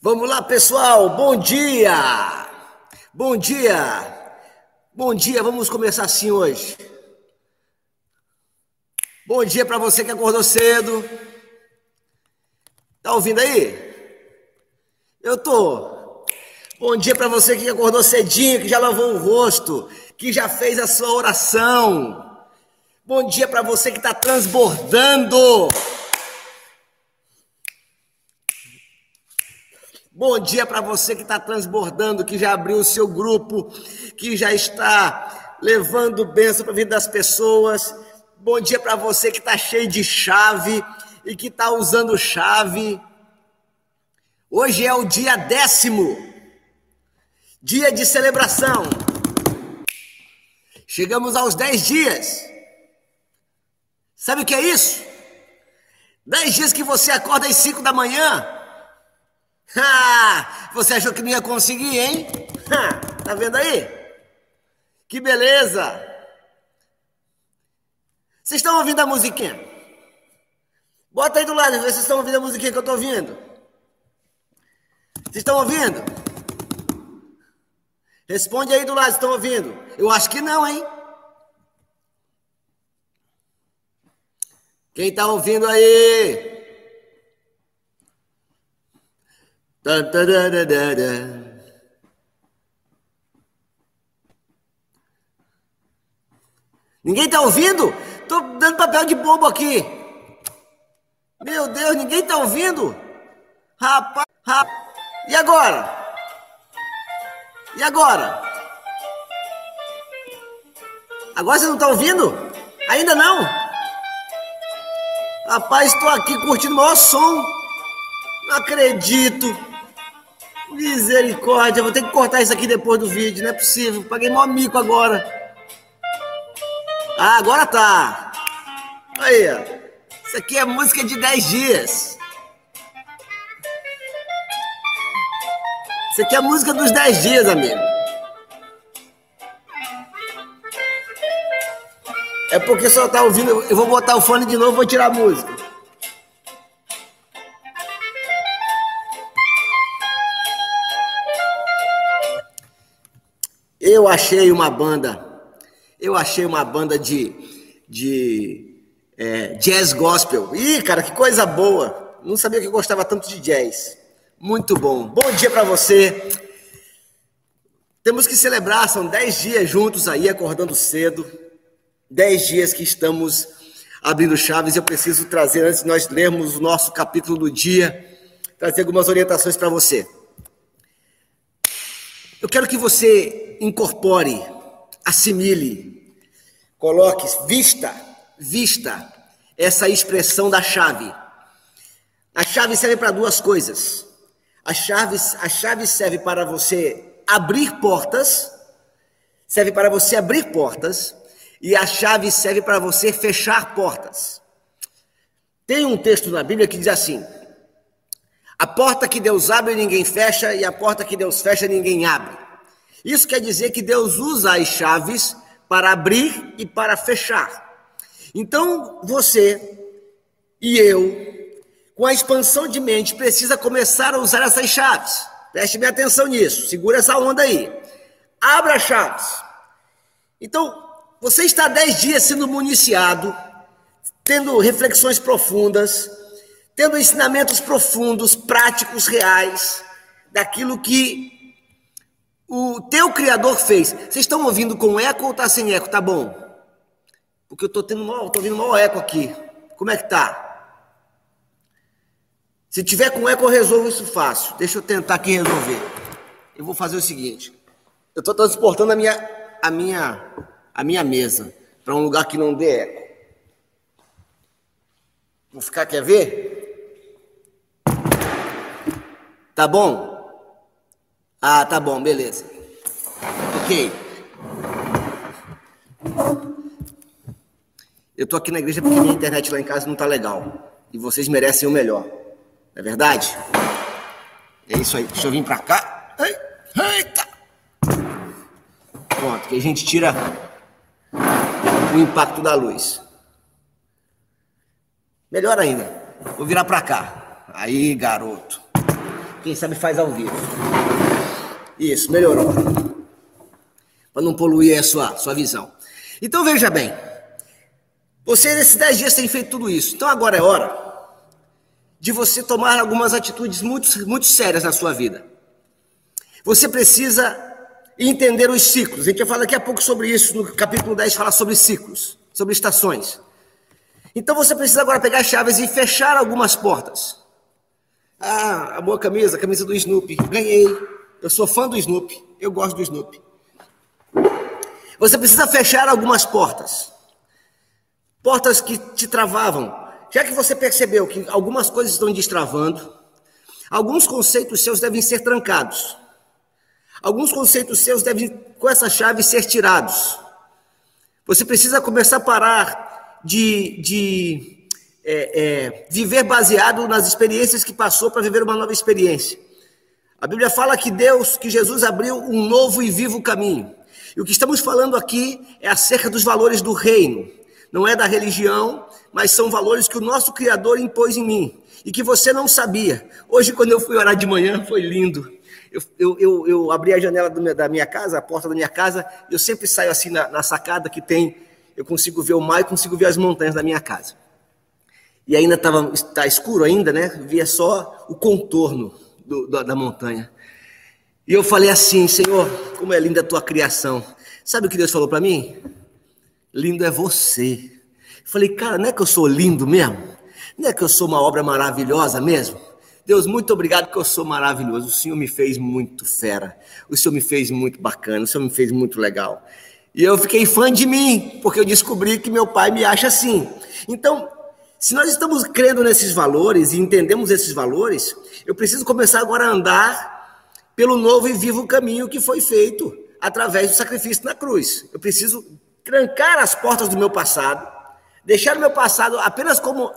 Vamos lá, pessoal. Bom dia. Bom dia. Bom dia. Vamos começar assim hoje. Bom dia para você que acordou cedo. Tá ouvindo aí? Eu tô. Bom dia para você que acordou cedinho, que já lavou o rosto, que já fez a sua oração. Bom dia para você que está transbordando. Bom dia para você que está transbordando, que já abriu o seu grupo, que já está levando bênção para a vida das pessoas. Bom dia para você que está cheio de chave e que está usando chave. Hoje é o dia décimo, dia de celebração. Chegamos aos dez dias. Sabe o que é isso? Dez dias que você acorda às cinco da manhã. Ah, você achou que não ia conseguir, hein? Ah, tá vendo aí? Que beleza! Vocês estão ouvindo a musiquinha? Bota aí do lado, vocês estão ouvindo a musiquinha que eu tô ouvindo. Vocês estão ouvindo? Responde aí do lado, estão ouvindo? Eu acho que não, hein? Quem está ouvindo aí? Ninguém está ouvindo? Tô dando papel de bobo aqui. Meu Deus, ninguém está ouvindo? Rapaz, rapaz. E agora? E agora? Agora você não está ouvindo? Ainda não? Rapaz, estou aqui curtindo o maior som. Não acredito. Misericórdia, vou ter que cortar isso aqui depois do vídeo, não é possível. Paguei mó mico agora. Ah, agora tá. Aí, ó. Isso aqui é música de 10 dias. Isso aqui é a música dos 10 dias, amigo. É porque só tá ouvindo. Eu vou botar o fone de novo, vou tirar a música. Eu achei uma banda. Eu achei uma banda de, de é, jazz gospel. Ih, cara, que coisa boa. Não sabia que eu gostava tanto de jazz. Muito bom. Bom dia para você. Temos que celebrar, são 10 dias juntos aí, acordando cedo dez dias que estamos abrindo chaves, eu preciso trazer, antes de nós lermos o nosso capítulo do dia, trazer algumas orientações para você. Eu quero que você incorpore, assimile, coloque, vista, vista essa expressão da chave. A chave serve para duas coisas. A chave, a chave serve para você abrir portas, serve para você abrir portas, e a chave serve para você fechar portas. Tem um texto na Bíblia que diz assim: A porta que Deus abre, ninguém fecha, e a porta que Deus fecha, ninguém abre. Isso quer dizer que Deus usa as chaves para abrir e para fechar. Então, você e eu, com a expansão de mente, precisa começar a usar essas chaves. Preste bem atenção nisso, segura essa onda aí. Abra as chaves. Então, você está dez dias sendo municiado, tendo reflexões profundas, tendo ensinamentos profundos, práticos, reais, daquilo que o teu Criador fez. Vocês estão ouvindo com eco ou está sem eco? Tá bom? Porque eu estou tendo mal, tô ouvindo mal eco aqui. Como é que tá? Se tiver com eco, eu resolvo isso fácil. Deixa eu tentar aqui resolver. Eu vou fazer o seguinte. Eu estou transportando a minha, a minha a minha mesa para um lugar que não dê eco. Vou ficar, quer ver? Tá bom? Ah, tá bom, beleza. Ok. Eu tô aqui na igreja porque minha internet lá em casa não tá legal. E vocês merecem o melhor. Não é verdade? É isso aí. Deixa eu vir pra cá. Eita! Pronto, que a gente tira o impacto da luz. Melhor ainda, vou virar para cá. Aí, garoto. Quem sabe faz ao vivo. Isso, melhorou. Para não poluir a sua, sua visão. Então veja bem. Você nesses dez dias tem feito tudo isso. Então agora é hora de você tomar algumas atitudes muito, muito sérias na sua vida. Você precisa entender os ciclos. A gente vai falar daqui a pouco sobre isso. No capítulo 10 fala sobre ciclos, sobre estações. Então você precisa agora pegar chaves e fechar algumas portas. Ah, a boa camisa, a camisa do Snoopy. Ganhei. Eu sou fã do Snoopy. Eu gosto do Snoopy. Você precisa fechar algumas portas portas que te travavam. Já que você percebeu que algumas coisas estão destravando, alguns conceitos seus devem ser trancados. Alguns conceitos seus devem, com essa chave, ser tirados. Você precisa começar a parar de, de é, é, viver baseado nas experiências que passou para viver uma nova experiência. A Bíblia fala que Deus, que Jesus abriu um novo e vivo caminho. E o que estamos falando aqui é acerca dos valores do reino não é da religião, mas são valores que o nosso Criador impôs em mim e que você não sabia. Hoje, quando eu fui orar de manhã, foi lindo. Eu, eu, eu, eu abri a janela da minha casa, a porta da minha casa, e eu sempre saio assim na, na sacada que tem, eu consigo ver o mar e consigo ver as montanhas da minha casa. E ainda estava tá escuro ainda, né? Via só o contorno do, do, da montanha. E eu falei assim, Senhor, como é linda a tua criação. Sabe o que Deus falou para mim? lindo é você. Falei, cara, não é que eu sou lindo mesmo? Não é que eu sou uma obra maravilhosa mesmo? Deus, muito obrigado que eu sou maravilhoso. O Senhor me fez muito fera. O Senhor me fez muito bacana. O Senhor me fez muito legal. E eu fiquei fã de mim, porque eu descobri que meu pai me acha assim. Então, se nós estamos crendo nesses valores e entendemos esses valores, eu preciso começar agora a andar pelo novo e vivo caminho que foi feito através do sacrifício na cruz. Eu preciso trancar as portas do meu passado, deixar o meu passado apenas como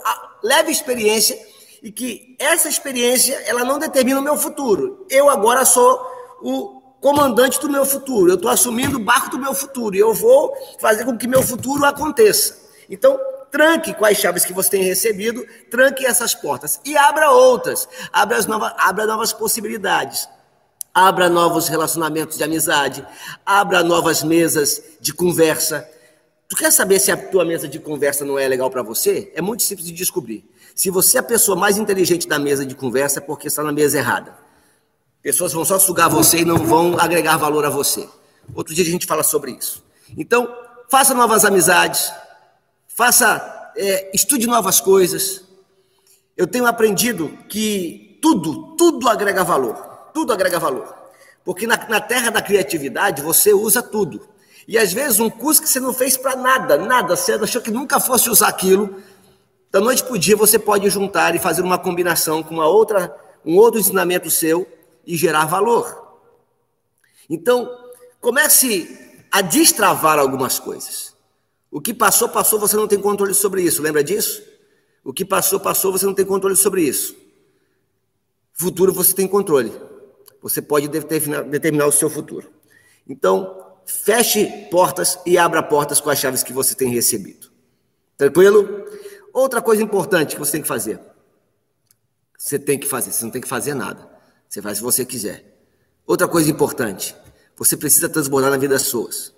leve experiência e que essa experiência ela não determina o meu futuro. Eu agora sou o comandante do meu futuro. Eu estou assumindo o barco do meu futuro e eu vou fazer com que meu futuro aconteça. Então, tranque as chaves que você tem recebido, tranque essas portas e abra outras, abra, as novas, abra novas possibilidades. Abra novos relacionamentos de amizade, abra novas mesas de conversa. Tu quer saber se a tua mesa de conversa não é legal para você? É muito simples de descobrir. Se você é a pessoa mais inteligente da mesa de conversa, é porque está na mesa errada. Pessoas vão só sugar você e não vão agregar valor a você. Outro dia a gente fala sobre isso. Então, faça novas amizades, faça, é, estude novas coisas. Eu tenho aprendido que tudo, tudo agrega valor tudo agrega valor. Porque na, na terra da criatividade você usa tudo. E às vezes um curso que você não fez para nada, nada, você achou que nunca fosse usar aquilo, da noite para o dia você pode juntar e fazer uma combinação com uma outra, um outro ensinamento seu e gerar valor. Então, comece a destravar algumas coisas. O que passou, passou, você não tem controle sobre isso, lembra disso? O que passou, passou, você não tem controle sobre isso. Futuro você tem controle. Você pode determinar o seu futuro. Então, feche portas e abra portas com as chaves que você tem recebido. Tranquilo? Outra coisa importante que você tem que fazer. Você tem que fazer, você não tem que fazer nada. Você faz se você quiser. Outra coisa importante, você precisa transbordar na vida das pessoas.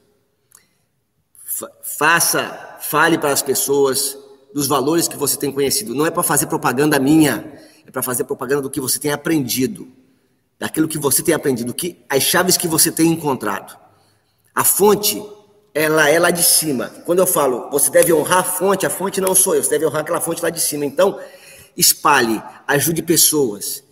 Faça, fale para as pessoas dos valores que você tem conhecido. Não é para fazer propaganda minha, é para fazer propaganda do que você tem aprendido daquilo que você tem aprendido, que as chaves que você tem encontrado. A fonte, ela é lá de cima. Quando eu falo, você deve honrar a fonte, a fonte não sou eu, você deve honrar aquela fonte lá de cima. Então, espalhe, ajude pessoas.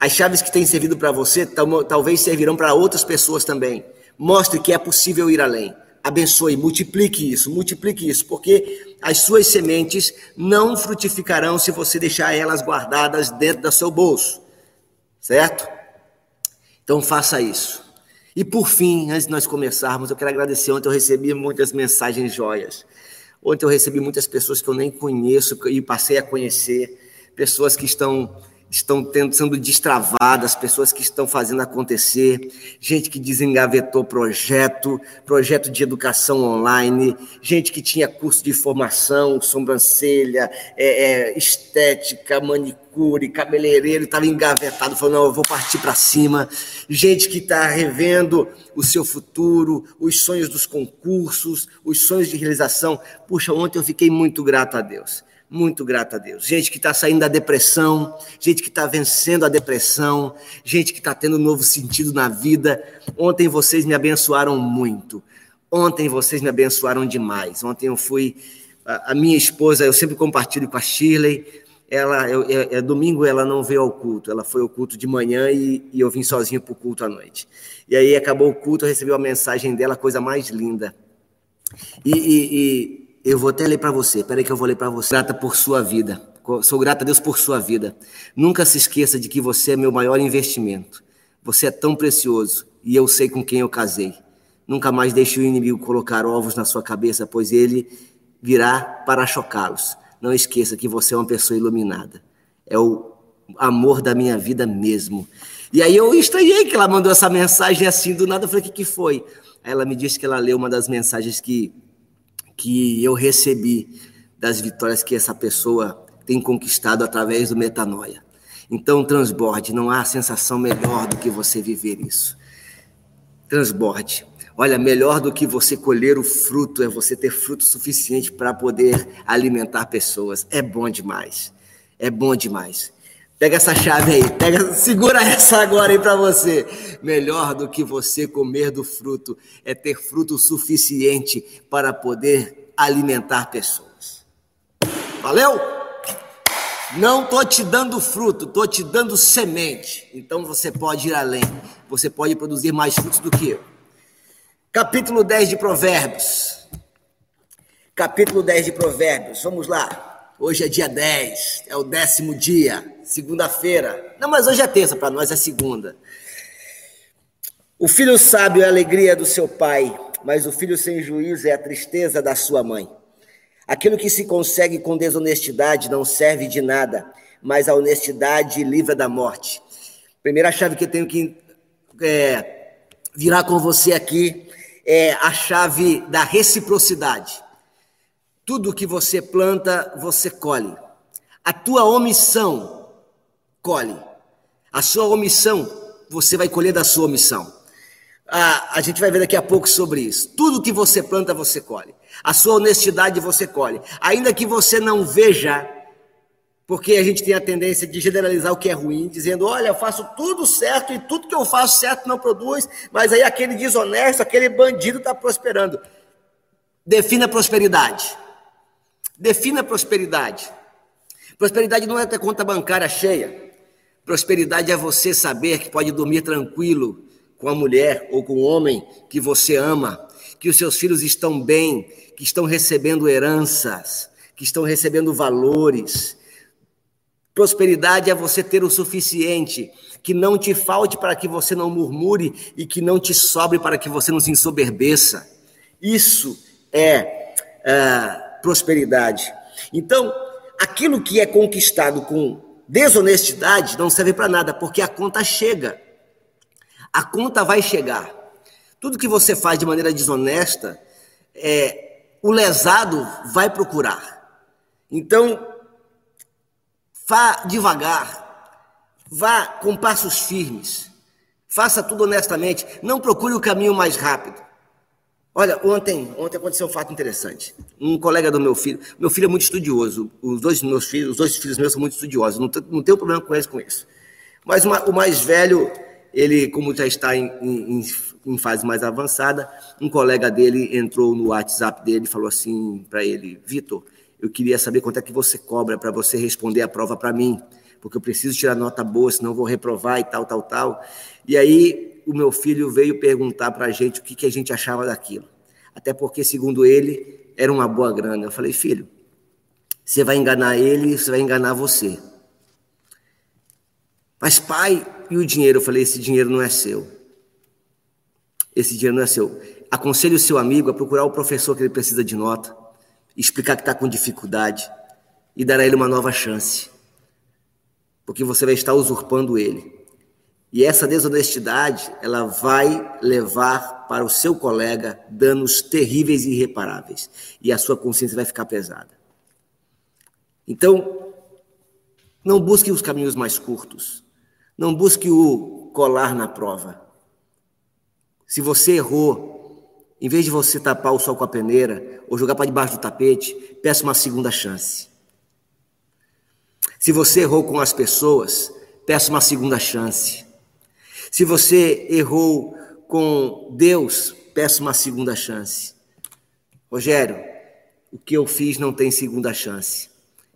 As chaves que têm servido para você talvez servirão para outras pessoas também. Mostre que é possível ir além. Abençoe, multiplique isso, multiplique isso, porque as suas sementes não frutificarão se você deixar elas guardadas dentro do seu bolso. Certo? Então faça isso. E por fim, antes de nós começarmos, eu quero agradecer. Ontem eu recebi muitas mensagens joias. Ontem eu recebi muitas pessoas que eu nem conheço e passei a conhecer. Pessoas que estão estão tendo, sendo destravadas, pessoas que estão fazendo acontecer, gente que desengavetou projeto, projeto de educação online, gente que tinha curso de formação, sobrancelha, é, é, estética, manicure, cabeleireiro, estava engavetado, falou, não, eu vou partir para cima. Gente que está revendo o seu futuro, os sonhos dos concursos, os sonhos de realização. Puxa, ontem eu fiquei muito grato a Deus muito grato a Deus. Gente que está saindo da depressão, gente que está vencendo a depressão, gente que está tendo um novo sentido na vida. Ontem vocês me abençoaram muito. Ontem vocês me abençoaram demais. Ontem eu fui. A, minha esposa, eu sempre compartilho com a Shirley. Ela, eu, eu, é, domingo ela não veio ao culto, ela foi ao culto de manhã e, e eu vim sozinho para o culto à noite. E aí acabou o culto, eu recebi uma mensagem dela, coisa mais linda. e, e, e eu vou até ler para você. Peraí que eu vou ler para você. Grata por sua vida. Sou grata a Deus por sua vida. Nunca se esqueça de que você é meu maior investimento. Você é tão precioso e eu sei com quem eu casei. Nunca mais deixe o inimigo colocar ovos na sua cabeça, pois ele virá para chocá-los. Não esqueça que você é uma pessoa iluminada. É o amor da minha vida mesmo. E aí eu estranhei que ela mandou essa mensagem assim do nada. Eu falei, o que, que foi? Aí ela me disse que ela leu uma das mensagens que que eu recebi das vitórias que essa pessoa tem conquistado através do metanoia. Então, transborde, não há sensação melhor do que você viver isso. Transborde. Olha, melhor do que você colher o fruto é você ter fruto suficiente para poder alimentar pessoas. É bom demais. É bom demais. Pega essa chave aí, pega, segura essa agora aí para você. Melhor do que você comer do fruto é ter fruto suficiente para poder alimentar pessoas. Valeu? Não tô te dando fruto, tô te dando semente. Então você pode ir além. Você pode produzir mais frutos do que eu. Capítulo 10 de Provérbios. Capítulo 10 de Provérbios. Vamos lá. Hoje é dia 10, é o décimo dia, segunda-feira. Não, mas hoje é terça, para nós é segunda. O filho sábio é a alegria do seu pai, mas o filho sem juízo é a tristeza da sua mãe. Aquilo que se consegue com desonestidade não serve de nada, mas a honestidade livra da morte. Primeira chave que eu tenho que é, virar com você aqui é a chave da reciprocidade. Tudo que você planta, você colhe. A tua omissão colhe. A sua omissão, você vai colher da sua omissão. Ah, a gente vai ver daqui a pouco sobre isso. Tudo que você planta, você colhe. A sua honestidade, você colhe. Ainda que você não veja, porque a gente tem a tendência de generalizar o que é ruim, dizendo: olha, eu faço tudo certo e tudo que eu faço certo não produz, mas aí aquele desonesto, aquele bandido está prosperando. Defina prosperidade. Defina prosperidade. Prosperidade não é ter conta bancária cheia. Prosperidade é você saber que pode dormir tranquilo com a mulher ou com o homem que você ama, que os seus filhos estão bem, que estão recebendo heranças, que estão recebendo valores. Prosperidade é você ter o suficiente, que não te falte para que você não murmure e que não te sobre para que você não se ensoberbeça. Isso é. Uh, prosperidade. Então, aquilo que é conquistado com desonestidade não serve para nada, porque a conta chega. A conta vai chegar. Tudo que você faz de maneira desonesta, é, o lesado vai procurar. Então, vá devagar, vá com passos firmes, faça tudo honestamente, não procure o caminho mais rápido. Olha, ontem, ontem aconteceu um fato interessante. Um colega do meu filho, meu filho é muito estudioso. Os dois meus filhos, os dois filhos meus são muito estudiosos. Não, não tenho problema com eles com isso. Mas uma, o mais velho, ele, como já está em, em, em, fase mais avançada, um colega dele entrou no WhatsApp dele e falou assim para ele: Vitor, eu queria saber quanto é que você cobra para você responder a prova para mim, porque eu preciso tirar nota boa, senão vou reprovar e tal, tal, tal. E aí o meu filho veio perguntar para a gente o que, que a gente achava daquilo. Até porque, segundo ele, era uma boa grana. Eu falei, filho, você vai enganar ele, você vai enganar você. Mas, pai, e o dinheiro? Eu falei, esse dinheiro não é seu. Esse dinheiro não é seu. Aconselhe o seu amigo a procurar o professor que ele precisa de nota, explicar que está com dificuldade e dar a ele uma nova chance. porque você vai estar usurpando ele. E essa desonestidade, ela vai levar para o seu colega danos terríveis e irreparáveis. E a sua consciência vai ficar pesada. Então, não busque os caminhos mais curtos. Não busque o colar na prova. Se você errou, em vez de você tapar o sol com a peneira ou jogar para debaixo do tapete, peça uma segunda chance. Se você errou com as pessoas, peça uma segunda chance. Se você errou com Deus, peça uma segunda chance. Rogério, o que eu fiz não tem segunda chance.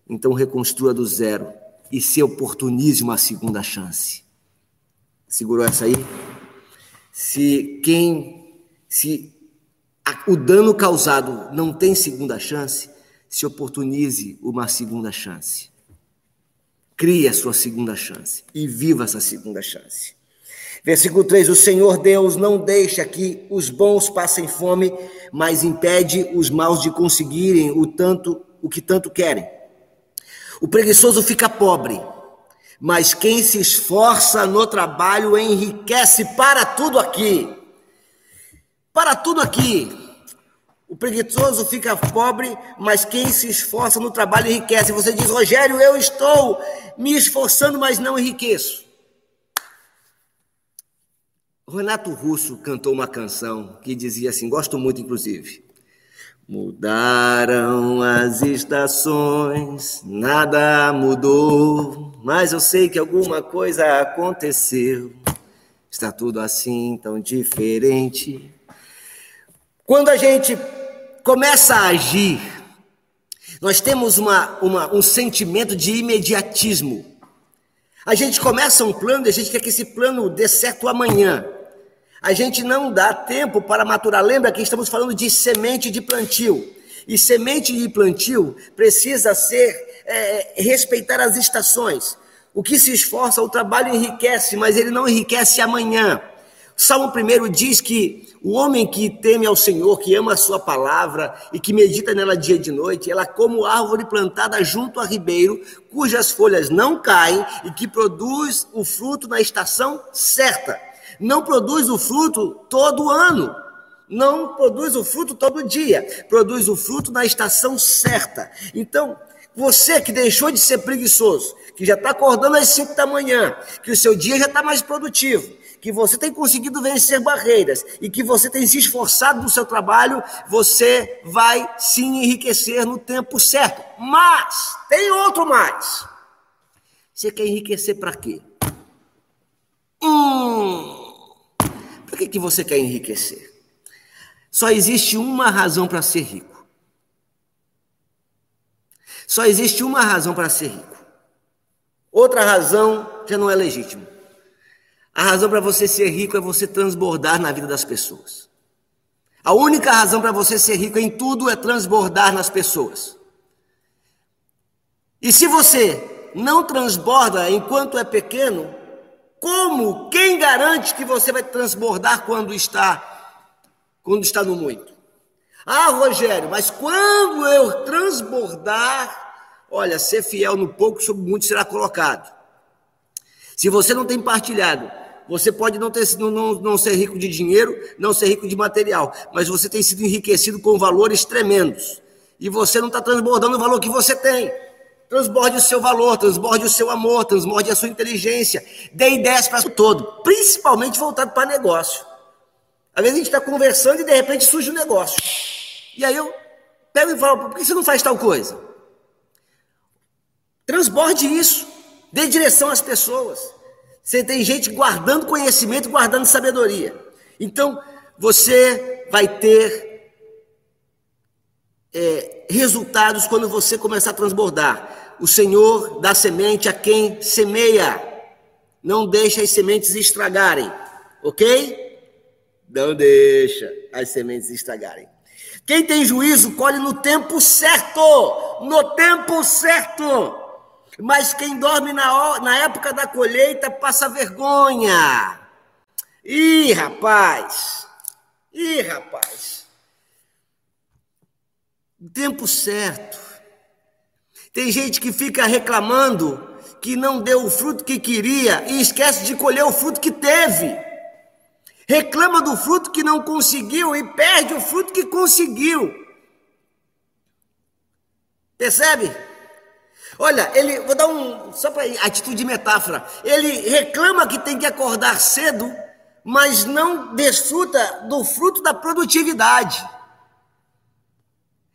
Então reconstrua do zero e se oportunize uma segunda chance. Segurou essa aí? Se quem se o dano causado não tem segunda chance, se oportunize uma segunda chance. Crie a sua segunda chance e viva essa segunda chance. Versículo 3: O Senhor Deus não deixa que os bons passem fome, mas impede os maus de conseguirem o tanto o que tanto querem. O preguiçoso fica pobre, mas quem se esforça no trabalho enriquece para tudo aqui. Para tudo aqui. O preguiçoso fica pobre, mas quem se esforça no trabalho enriquece. Você diz, Rogério, eu estou me esforçando, mas não enriqueço. Renato Russo cantou uma canção que dizia assim, gosto muito inclusive. Mudaram as estações, nada mudou, mas eu sei que alguma coisa aconteceu. Está tudo assim tão diferente. Quando a gente começa a agir, nós temos uma, uma, um sentimento de imediatismo. A gente começa um plano e a gente quer que esse plano dê certo amanhã. A gente não dá tempo para maturar. Lembra que estamos falando de semente de plantio. E semente de plantio precisa ser é, respeitar as estações. O que se esforça, o trabalho enriquece, mas ele não enriquece amanhã. Salmo 1 diz que o homem que teme ao Senhor, que ama a sua palavra e que medita nela dia e de noite, ela é como árvore plantada junto a ribeiro, cujas folhas não caem e que produz o fruto na estação certa não produz o fruto todo ano, não produz o fruto todo dia, produz o fruto na estação certa. Então, você que deixou de ser preguiçoso, que já está acordando às 5 da manhã, que o seu dia já está mais produtivo, que você tem conseguido vencer barreiras e que você tem se esforçado no seu trabalho, você vai se enriquecer no tempo certo. Mas tem outro mais. Você quer enriquecer para quê? Hum, que, que você quer enriquecer? Só existe uma razão para ser rico. Só existe uma razão para ser rico. Outra razão já não é legítima. A razão para você ser rico é você transbordar na vida das pessoas. A única razão para você ser rico em tudo é transbordar nas pessoas. E se você não transborda enquanto é pequeno, como? Quem garante que você vai transbordar quando está quando está no muito? Ah, Rogério, mas quando eu transbordar, olha, ser fiel no pouco, sobre muito será colocado. Se você não tem partilhado, você pode não, ter, não, não, não ser rico de dinheiro, não ser rico de material, mas você tem sido enriquecido com valores tremendos. E você não está transbordando o valor que você tem. Transborde o seu valor, transborde o seu amor, transborde a sua inteligência. Dê ideias para o todo, principalmente voltado para negócio. Às vezes a gente está conversando e de repente surge um negócio. E aí eu pego e falo, por que você não faz tal coisa? Transborde isso. Dê direção às pessoas. Você tem gente guardando conhecimento, guardando sabedoria. Então, você vai ter é, resultados quando você começar a transbordar. O Senhor dá semente a quem semeia. Não deixa as sementes estragarem, ok? Não deixa as sementes estragarem. Quem tem juízo colhe no tempo certo, no tempo certo. Mas quem dorme na, na época da colheita passa vergonha. Ih, rapaz! Ih, rapaz! Tempo certo. Tem gente que fica reclamando que não deu o fruto que queria e esquece de colher o fruto que teve. Reclama do fruto que não conseguiu e perde o fruto que conseguiu. Percebe? Olha, ele, vou dar um, só para atitude de metáfora. Ele reclama que tem que acordar cedo, mas não desfruta do fruto da produtividade.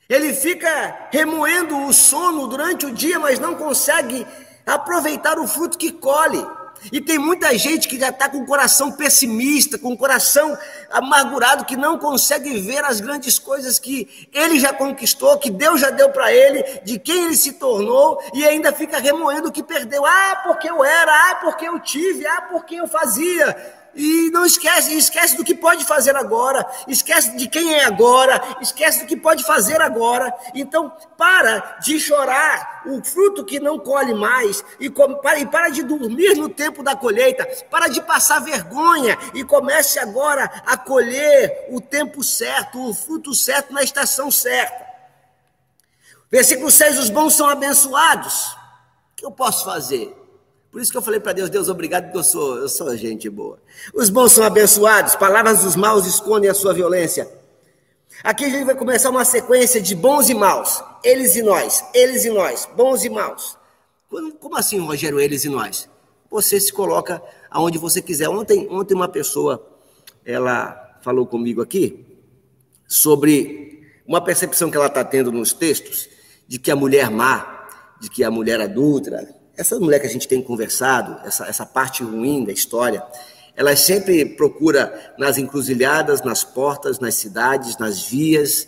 Ele fica remoendo o sono durante o dia, mas não consegue aproveitar o fruto que colhe. E tem muita gente que já está com o coração pessimista, com o coração amargurado, que não consegue ver as grandes coisas que ele já conquistou, que Deus já deu para ele, de quem ele se tornou, e ainda fica remoendo o que perdeu. Ah, porque eu era, ah, porque eu tive, ah, porque eu fazia. E não esquece, esquece do que pode fazer agora, esquece de quem é agora, esquece do que pode fazer agora. Então, para de chorar o fruto que não colhe mais e, para, e para de dormir no tempo da colheita, para de passar vergonha e comece agora a colher o tempo certo, o fruto certo na estação certa. Versículo 6: Os bons são abençoados. O que eu posso fazer? Por isso que eu falei para Deus, Deus, obrigado, porque eu sou, eu sou gente boa. Os bons são abençoados, palavras dos maus escondem a sua violência. Aqui a gente vai começar uma sequência de bons e maus. Eles e nós, eles e nós, bons e maus. Como assim, Rogério, eles e nós? Você se coloca aonde você quiser. Ontem, ontem uma pessoa, ela falou comigo aqui sobre uma percepção que ela está tendo nos textos de que a mulher má, de que a mulher adulta, essa mulher que a gente tem conversado, essa, essa parte ruim da história, ela sempre procura nas encruzilhadas, nas portas, nas cidades, nas vias,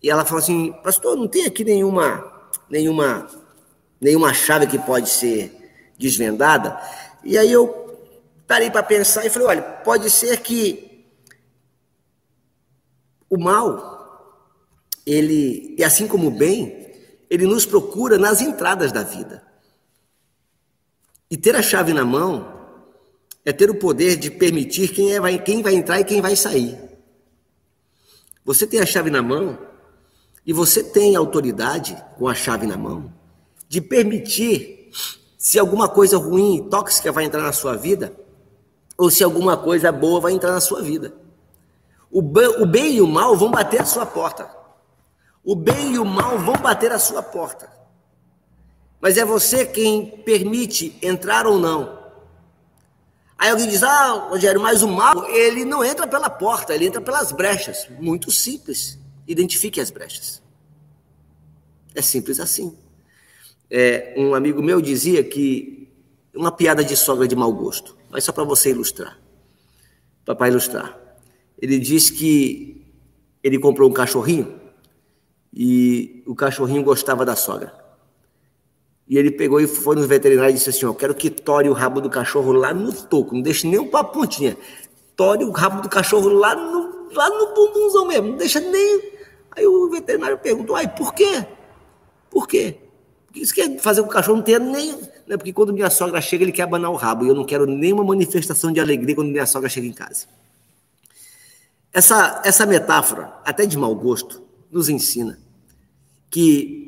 e ela fala assim, pastor, não tem aqui nenhuma, nenhuma, nenhuma chave que pode ser desvendada? E aí eu parei para pensar e falei, olha, pode ser que o mal, ele, e assim como o bem, ele nos procura nas entradas da vida. E ter a chave na mão é ter o poder de permitir quem, é, vai, quem vai entrar e quem vai sair. Você tem a chave na mão e você tem autoridade com a chave na mão de permitir se alguma coisa ruim, tóxica vai entrar na sua vida ou se alguma coisa boa vai entrar na sua vida. O o bem e o mal vão bater a sua porta. O bem e o mal vão bater a sua porta. Mas é você quem permite entrar ou não. Aí alguém diz: Ah, Rogério, mas o mal, ele não entra pela porta, ele entra pelas brechas. Muito simples. Identifique as brechas. É simples assim. É, um amigo meu dizia que uma piada de sogra de mau gosto, mas só para você ilustrar, papai ilustrar. Ele disse que ele comprou um cachorrinho e o cachorrinho gostava da sogra. E ele pegou e foi no veterinário e disse assim: Eu quero que tore o rabo do cachorro lá no toco, não deixe nem um pra pontinha. Tore o rabo do cachorro lá no, lá no bumbumzão mesmo, não deixa nem. Aí o veterinário perguntou: Ai, por quê? Por quê? Porque isso quer fazer com que o cachorro não tenha nem. Né? Porque quando minha sogra chega, ele quer abanar o rabo. E eu não quero nenhuma manifestação de alegria quando minha sogra chega em casa. Essa, essa metáfora, até de mau gosto, nos ensina que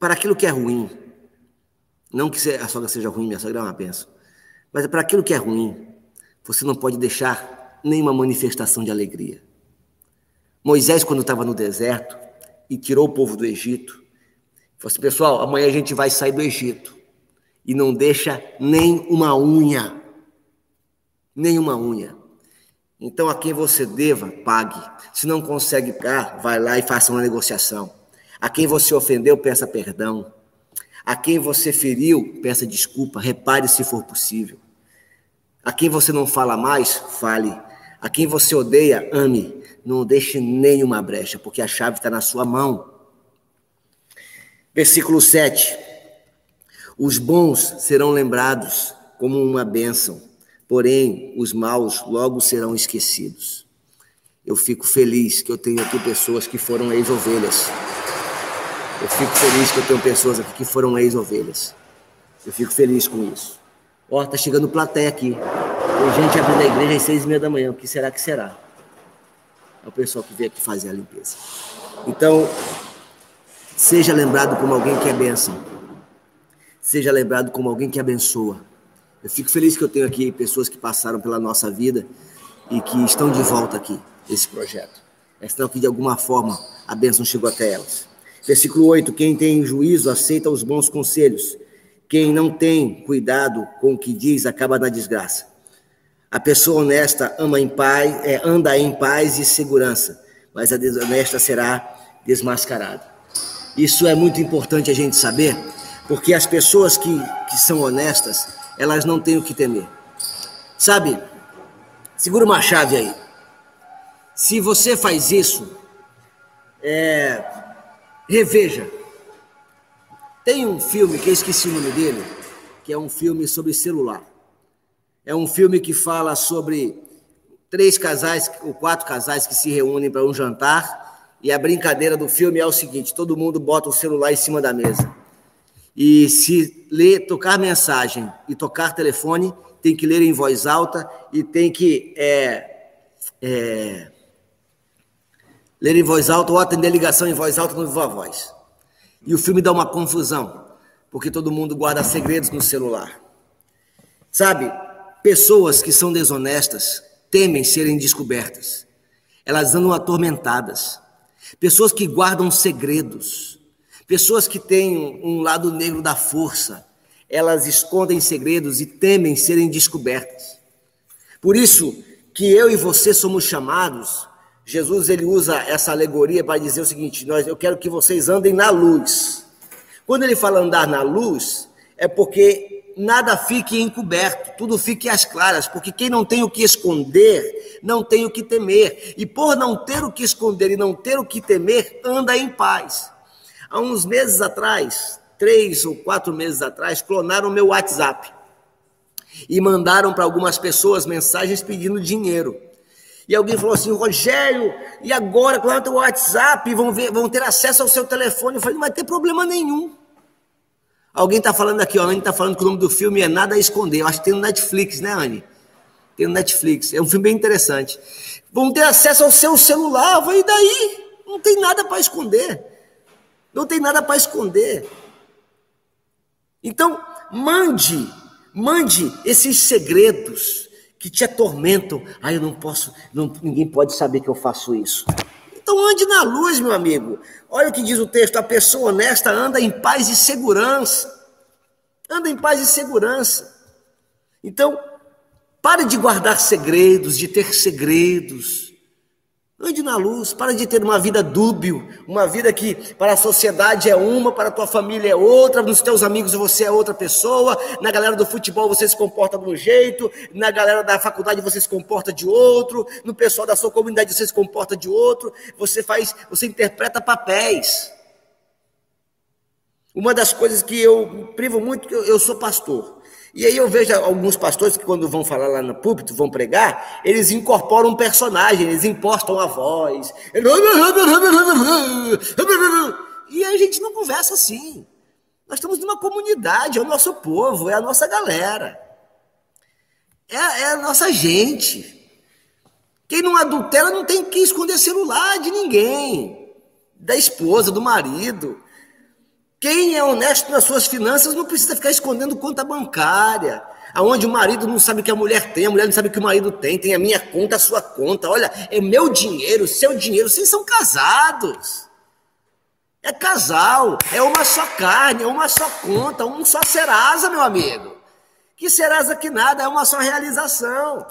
para aquilo que é ruim. Não que a sogra seja ruim, minha sogra é uma benção. Mas para aquilo que é ruim, você não pode deixar nenhuma manifestação de alegria. Moisés, quando estava no deserto e tirou o povo do Egito, falou assim: pessoal, amanhã a gente vai sair do Egito. E não deixa nem uma unha. Nem uma unha. Então, a quem você deva, pague. Se não consegue pagar, vai lá e faça uma negociação. A quem você ofendeu, peça perdão. A quem você feriu, peça desculpa, repare se for possível. A quem você não fala mais, fale. A quem você odeia, ame. Não deixe nenhuma brecha, porque a chave está na sua mão. Versículo 7. Os bons serão lembrados como uma bênção, porém os maus logo serão esquecidos. Eu fico feliz que eu tenho aqui pessoas que foram ex-ovelhas. Eu fico feliz que eu tenho pessoas aqui que foram ex-ovelhas. Eu fico feliz com isso. Ó, tá chegando plateia aqui. Tem gente abrindo a igreja às seis e meia da manhã. O que será que será? É o pessoal que veio aqui fazer a limpeza. Então, seja lembrado como alguém que é bênção. seja lembrado como alguém que abençoa. Eu fico feliz que eu tenho aqui pessoas que passaram pela nossa vida e que estão de volta aqui, esse projeto. É sinal que de alguma forma a bênção chegou até elas. Versículo 8: Quem tem juízo aceita os bons conselhos. Quem não tem cuidado com o que diz acaba na desgraça. A pessoa honesta ama em paz, é, anda em paz e segurança, mas a desonesta será desmascarada. Isso é muito importante a gente saber, porque as pessoas que, que são honestas, elas não têm o que temer. Sabe, segura uma chave aí. Se você faz isso, é, reveja. Tem um filme que eu esqueci o nome dele, que é um filme sobre celular. É um filme que fala sobre três casais ou quatro casais que se reúnem para um jantar e a brincadeira do filme é o seguinte: todo mundo bota o celular em cima da mesa. E se ler, tocar mensagem e tocar telefone, tem que ler em voz alta e tem que é, é, ler em voz alta ou atender ligação em voz alta no viva voz. E o filme dá uma confusão, porque todo mundo guarda segredos no celular. Sabe, pessoas que são desonestas temem serem descobertas. Elas andam atormentadas. Pessoas que guardam segredos. Pessoas que têm um lado negro da força, elas escondem segredos e temem serem descobertas. Por isso que eu e você somos chamados, Jesus ele usa essa alegoria para dizer o seguinte: nós, eu quero que vocês andem na luz. Quando ele fala andar na luz, é porque nada fique encoberto, tudo fique às claras, porque quem não tem o que esconder, não tem o que temer. E por não ter o que esconder e não ter o que temer, anda em paz. Há uns meses atrás, três ou quatro meses atrás, clonaram meu WhatsApp e mandaram para algumas pessoas mensagens pedindo dinheiro. E alguém falou assim, Rogério, e agora, clonaram o WhatsApp, vão, ver, vão ter acesso ao seu telefone. Eu falei, não vai ter problema nenhum. Alguém está falando aqui, ó, a Anne está falando que o nome do filme é Nada a Esconder. Eu acho que tem no Netflix, né, Anne? Tem no Netflix. É um filme bem interessante. Vão ter acesso ao seu celular. E daí? Não tem nada para esconder. Não tem nada para esconder. Então, mande, mande esses segredos que te atormentam. Ah, eu não posso, não, ninguém pode saber que eu faço isso. Então ande na luz, meu amigo. Olha o que diz o texto: a pessoa honesta anda em paz e segurança. Anda em paz e segurança. Então, pare de guardar segredos, de ter segredos. Ande na luz, para de ter uma vida dúbio, uma vida que para a sociedade é uma, para a tua família é outra, nos teus amigos você é outra pessoa, na galera do futebol você se comporta de um jeito, na galera da faculdade você se comporta de outro, no pessoal da sua comunidade você se comporta de outro, você faz, você interpreta papéis. Uma das coisas que eu privo muito, eu, eu sou pastor. E aí eu vejo alguns pastores que quando vão falar lá no púlpito, vão pregar, eles incorporam um personagem, eles impostam a voz. E a gente não conversa assim. Nós estamos numa comunidade, é o nosso povo, é a nossa galera. É, é a nossa gente. Quem não adultera não tem que esconder celular de ninguém, da esposa, do marido. Quem é honesto nas suas finanças não precisa ficar escondendo conta bancária. Aonde o marido não sabe o que a mulher tem, a mulher não sabe o que o marido tem, tem a minha conta, a sua conta. Olha, é meu dinheiro, seu dinheiro. Vocês são casados. É casal, é uma só carne, é uma só conta, um só serasa, meu amigo. Que serasa que nada, é uma só realização.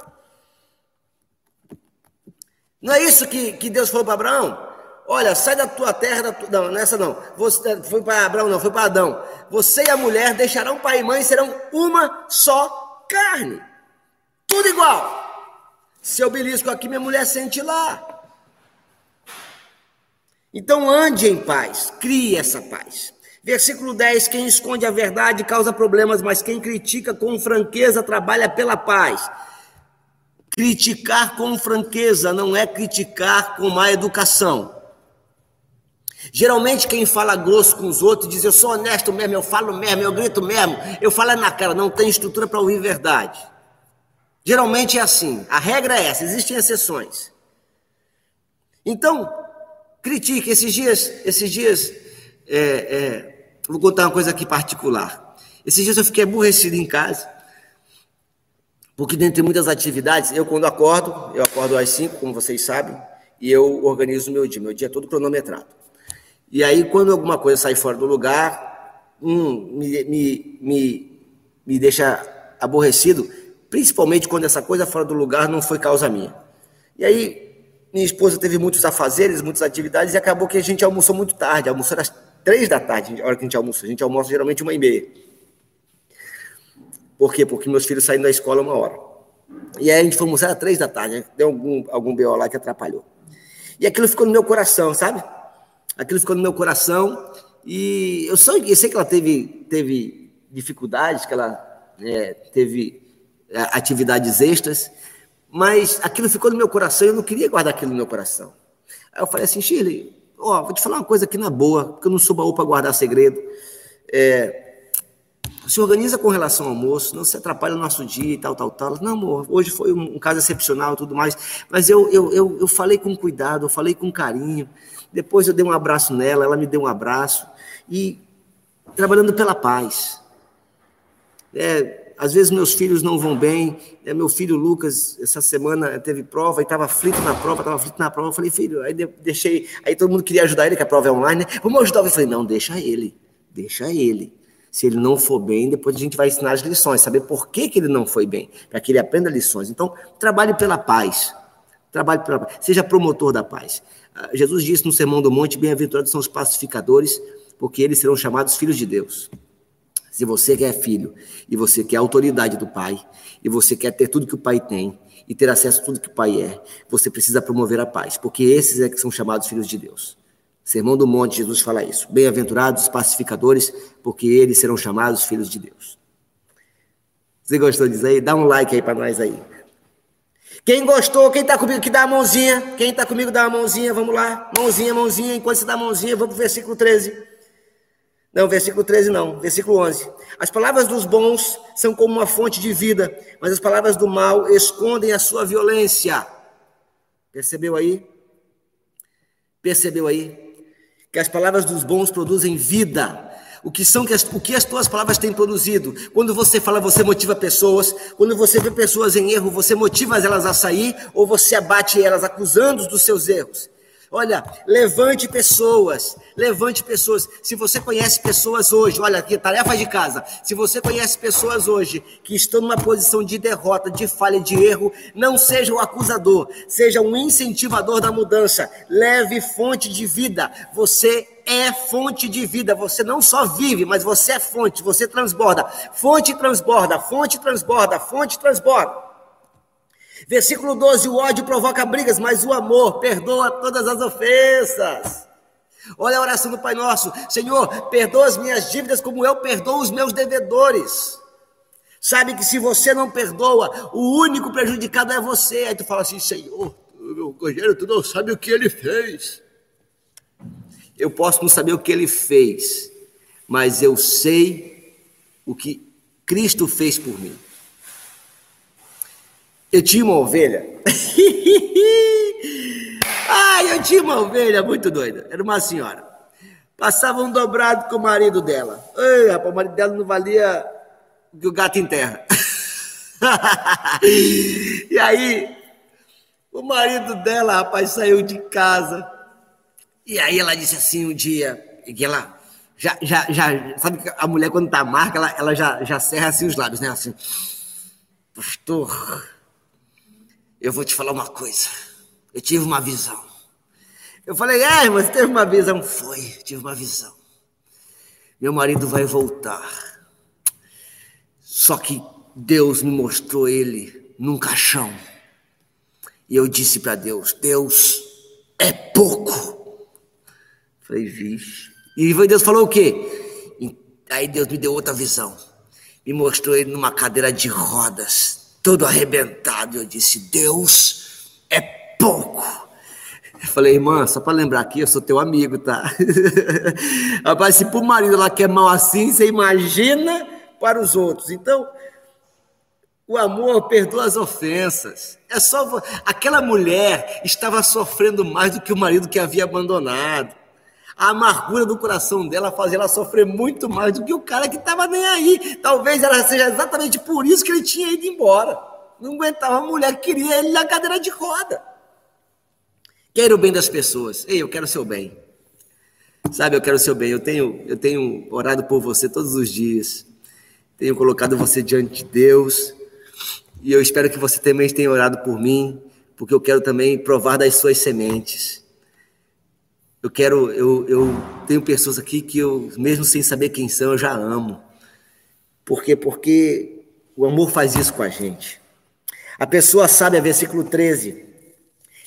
Não é isso que, que Deus falou para Abraão? Olha, sai da tua terra, da tua... não, nessa não. Você foi para Abraão, não, foi para Adão. Você e a mulher deixarão pai e mãe e serão uma só carne. Tudo igual. Seu belisco aqui, minha mulher sente lá. Então ande em paz, crie essa paz. Versículo 10: Quem esconde a verdade causa problemas, mas quem critica com franqueza trabalha pela paz. Criticar com franqueza não é criticar com má educação. Geralmente quem fala grosso com os outros diz eu sou honesto mesmo, eu falo mesmo, eu grito mesmo, eu falo na cara, não tem estrutura para ouvir verdade. Geralmente é assim, a regra é essa, existem exceções. Então, critique esses dias, esses dias, é, é, vou contar uma coisa aqui particular. Esses dias eu fiquei aborrecido em casa, porque dentre muitas atividades, eu quando acordo, eu acordo às 5, como vocês sabem, e eu organizo o meu dia, meu dia é todo cronometrado. E aí, quando alguma coisa sai fora do lugar, hum, me, me, me, me deixa aborrecido, principalmente quando essa coisa fora do lugar não foi causa minha. E aí, minha esposa teve muitos afazeres, muitas atividades, e acabou que a gente almoçou muito tarde, almoçou às três da tarde, a hora que a gente almoça. A gente almoça geralmente uma e meia. Por quê? Porque meus filhos saíram da escola uma hora. E aí a gente foi almoçar às três da tarde, deu algum, algum BO lá que atrapalhou. E aquilo ficou no meu coração, sabe? Aquilo ficou no meu coração, e eu, eu sei que ela teve, teve dificuldades, que ela é, teve é, atividades extras, mas aquilo ficou no meu coração e eu não queria guardar aquilo no meu coração. Aí eu falei assim, Shirley, ó, vou te falar uma coisa aqui na boa, porque eu não sou baú para guardar segredo. É, se organiza com relação ao almoço, não se atrapalha no nosso dia e tal, tal, tal. Não, amor, hoje foi um, um caso excepcional e tudo mais, mas eu, eu, eu, eu falei com cuidado, eu falei com carinho. Depois eu dei um abraço nela, ela me deu um abraço. E trabalhando pela paz. É, às vezes meus filhos não vão bem. É, meu filho Lucas, essa semana teve prova e estava aflito na prova, estava aflito na prova. Eu falei, filho, aí deixei. Aí todo mundo queria ajudar ele, que a prova é online, né? Vamos ajudar. Eu falei, não, deixa ele, deixa ele. Se ele não for bem, depois a gente vai ensinar as lições, saber por que, que ele não foi bem, para que ele aprenda lições. Então, trabalhe pela paz. Trabalhe pela paz. Seja promotor da paz. Ah, Jesus disse no Sermão do Monte: Bem-aventurados são os pacificadores, porque eles serão chamados filhos de Deus. Se você quer filho e você quer autoridade do pai e você quer ter tudo que o pai tem e ter acesso a tudo que o pai é, você precisa promover a paz, porque esses é que são chamados filhos de Deus. Sermão do Monte, Jesus fala isso. Bem-aventurados os pacificadores, porque eles serão chamados filhos de Deus. Você gostou disso aí? Dá um like aí para nós aí. Quem gostou, quem está comigo, que dá a mãozinha. Quem está comigo, dá a mãozinha. Vamos lá. Mãozinha, mãozinha. Enquanto você dá a mãozinha, vamos para o versículo 13. Não, versículo 13 não, versículo 11. As palavras dos bons são como uma fonte de vida, mas as palavras do mal escondem a sua violência. Percebeu aí? Percebeu aí? Que as palavras dos bons produzem vida. O que são o que as tuas palavras têm produzido? Quando você fala, você motiva pessoas. Quando você vê pessoas em erro, você motiva elas a sair ou você abate elas acusando-os dos seus erros? Olha, levante pessoas, levante pessoas. Se você conhece pessoas hoje, olha aqui, tarefa de casa. Se você conhece pessoas hoje que estão numa posição de derrota, de falha, de erro, não seja o acusador, seja um incentivador da mudança. Leve fonte de vida. Você é fonte de vida. Você não só vive, mas você é fonte, você transborda. Fonte transborda, fonte transborda, fonte transborda. Versículo 12: o ódio provoca brigas, mas o amor perdoa todas as ofensas. Olha a oração do Pai Nosso: Senhor, perdoa as minhas dívidas como eu perdoo os meus devedores. Sabe que se você não perdoa, o único prejudicado é você. Aí tu fala assim: Senhor, meu Rogério, tu não sabe o que ele fez. Eu posso não saber o que ele fez, mas eu sei o que Cristo fez por mim. Eu tinha uma ovelha. Ai, eu tinha uma ovelha muito doida. Era uma senhora. Passava um dobrado com o marido dela. Ei, rapaz, o marido dela não valia o que o gato enterra. e aí, o marido dela, rapaz, saiu de casa. E aí ela disse assim um dia, que ela já, já, já, sabe que a mulher quando tá marca, ela, ela já, já serra assim os lábios, né? Assim, pastor, eu vou te falar uma coisa. Eu tive uma visão. Eu falei, é, mas teve uma visão? Foi, tive uma visão. Meu marido vai voltar. Só que Deus me mostrou ele num caixão. E eu disse para Deus: Deus é pouco. Falei, vixe. E Deus falou o quê? Aí Deus me deu outra visão. Me mostrou ele numa cadeira de rodas todo arrebentado. Eu disse: Deus é pouco. Eu falei, irmã, só para lembrar aqui, eu sou teu amigo, tá? Rapaz, se pro marido ela quer mal assim, você imagina para os outros. Então, o amor perdoa as ofensas. É só aquela mulher estava sofrendo mais do que o marido que havia abandonado. A amargura do coração dela fazia ela sofrer muito mais do que o cara que estava nem aí. Talvez ela seja exatamente por isso que ele tinha ido embora. Não aguentava a mulher que queria ele na cadeira de roda. Quero o bem das pessoas. Ei, eu quero o seu bem. Sabe, eu quero o seu bem. Eu tenho, eu tenho orado por você todos os dias. Tenho colocado você diante de Deus. E eu espero que você também tenha orado por mim, porque eu quero também provar das suas sementes. Eu quero, eu, eu tenho pessoas aqui que eu, mesmo sem saber quem são, eu já amo. Por quê? Porque o amor faz isso com a gente. A pessoa sabe, a versículo 13,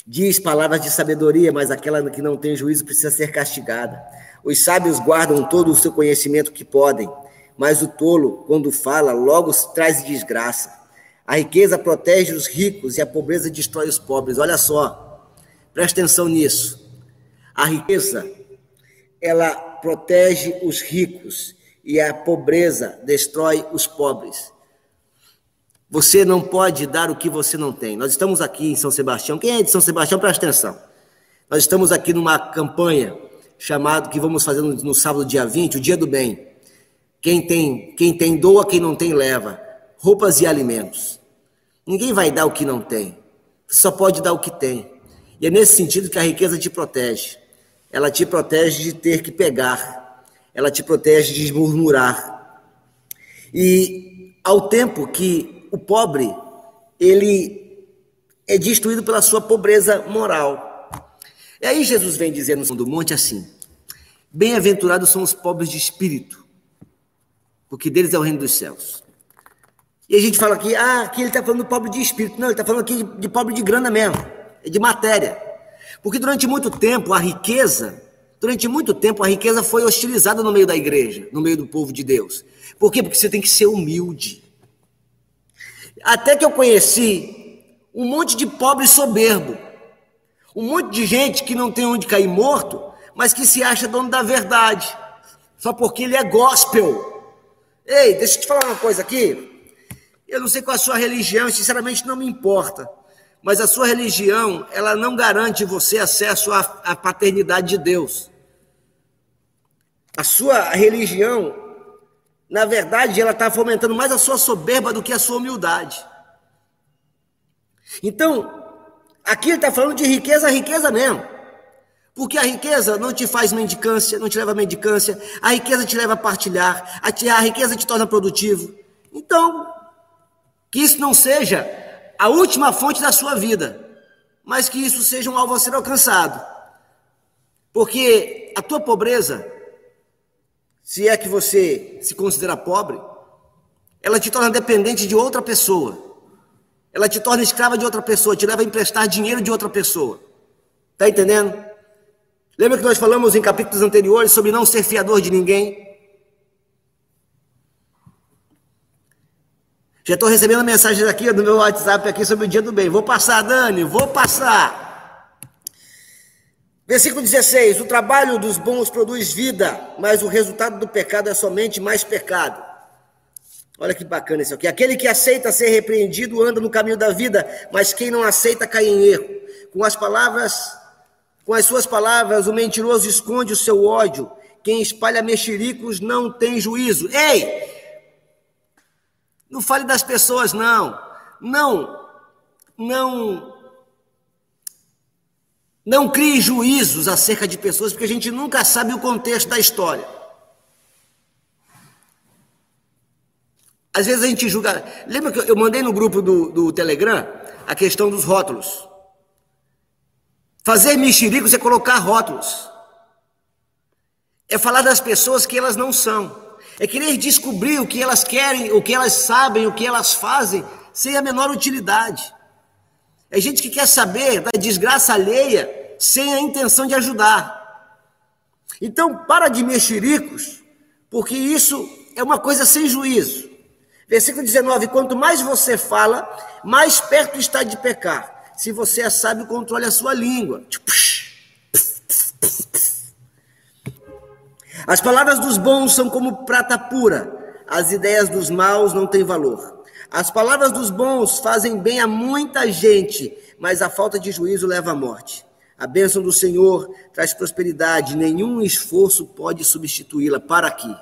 diz palavras de sabedoria, mas aquela que não tem juízo precisa ser castigada. Os sábios guardam todo o seu conhecimento que podem, mas o tolo, quando fala, logo traz desgraça. A riqueza protege os ricos e a pobreza destrói os pobres. Olha só, presta atenção nisso. A riqueza, ela protege os ricos e a pobreza destrói os pobres. Você não pode dar o que você não tem. Nós estamos aqui em São Sebastião. Quem é de São Sebastião, presta atenção. Nós estamos aqui numa campanha chamada que vamos fazer no, sábado, dia 20, o Dia do Bem. Quem tem, quem tem doa, quem não tem leva. Roupas e alimentos. Ninguém vai dar o que não tem. Você só pode dar o que tem. E é nesse sentido que a riqueza te protege ela te protege de ter que pegar, ela te protege de murmurar. E ao tempo que o pobre, ele é destruído pela sua pobreza moral. E aí Jesus vem dizer no do monte assim: Bem-aventurados são os pobres de espírito, porque deles é o reino dos céus. E a gente fala aqui, ah, aqui ele está falando do pobre de espírito. Não, ele está falando aqui de, de pobre de grana mesmo, de matéria. Porque durante muito tempo a riqueza, durante muito tempo a riqueza foi hostilizada no meio da igreja, no meio do povo de Deus. Por quê? Porque você tem que ser humilde. Até que eu conheci um monte de pobre soberbo, um monte de gente que não tem onde cair morto, mas que se acha dono da verdade, só porque ele é gospel. Ei, deixa eu te falar uma coisa aqui. Eu não sei qual é a sua religião, sinceramente não me importa mas a sua religião, ela não garante você acesso à, à paternidade de Deus. A sua religião, na verdade, ela está fomentando mais a sua soberba do que a sua humildade. Então, aqui ele está falando de riqueza, riqueza mesmo. Porque a riqueza não te faz mendicância, não te leva a mendicância, a riqueza te leva a partilhar, a, a riqueza te torna produtivo. Então, que isso não seja a última fonte da sua vida, mas que isso seja um alvo a ser alcançado. Porque a tua pobreza, se é que você se considera pobre, ela te torna dependente de outra pessoa. Ela te torna escrava de outra pessoa, te leva a emprestar dinheiro de outra pessoa. Tá entendendo? Lembra que nós falamos em capítulos anteriores sobre não ser fiador de ninguém? Já estou recebendo mensagens aqui no meu WhatsApp aqui sobre o dia do bem. Vou passar, Dani, vou passar. Versículo 16: O trabalho dos bons produz vida, mas o resultado do pecado é somente mais pecado. Olha que bacana isso aqui. Aquele que aceita ser repreendido anda no caminho da vida, mas quem não aceita cai em erro. Com as palavras, com as suas palavras, o mentiroso esconde o seu ódio. Quem espalha mexericos não tem juízo. Ei! Não fale das pessoas, não. Não, não, não crie juízos acerca de pessoas, porque a gente nunca sabe o contexto da história. Às vezes a gente julga. Lembra que eu mandei no grupo do, do Telegram a questão dos rótulos? Fazer mexericos é colocar rótulos. É falar das pessoas que elas não são é querer descobrir o que elas querem, o que elas sabem, o que elas fazem, sem a menor utilidade. É gente que quer saber da desgraça alheia sem a intenção de ajudar. Então, para de mexericos, porque isso é uma coisa sem juízo. Versículo 19: Quanto mais você fala, mais perto está de pecar. Se você é sábio, controle a sua língua. As palavras dos bons são como prata pura, as ideias dos maus não têm valor. As palavras dos bons fazem bem a muita gente, mas a falta de juízo leva à morte. A bênção do Senhor traz prosperidade, nenhum esforço pode substituí-la. Para aqui.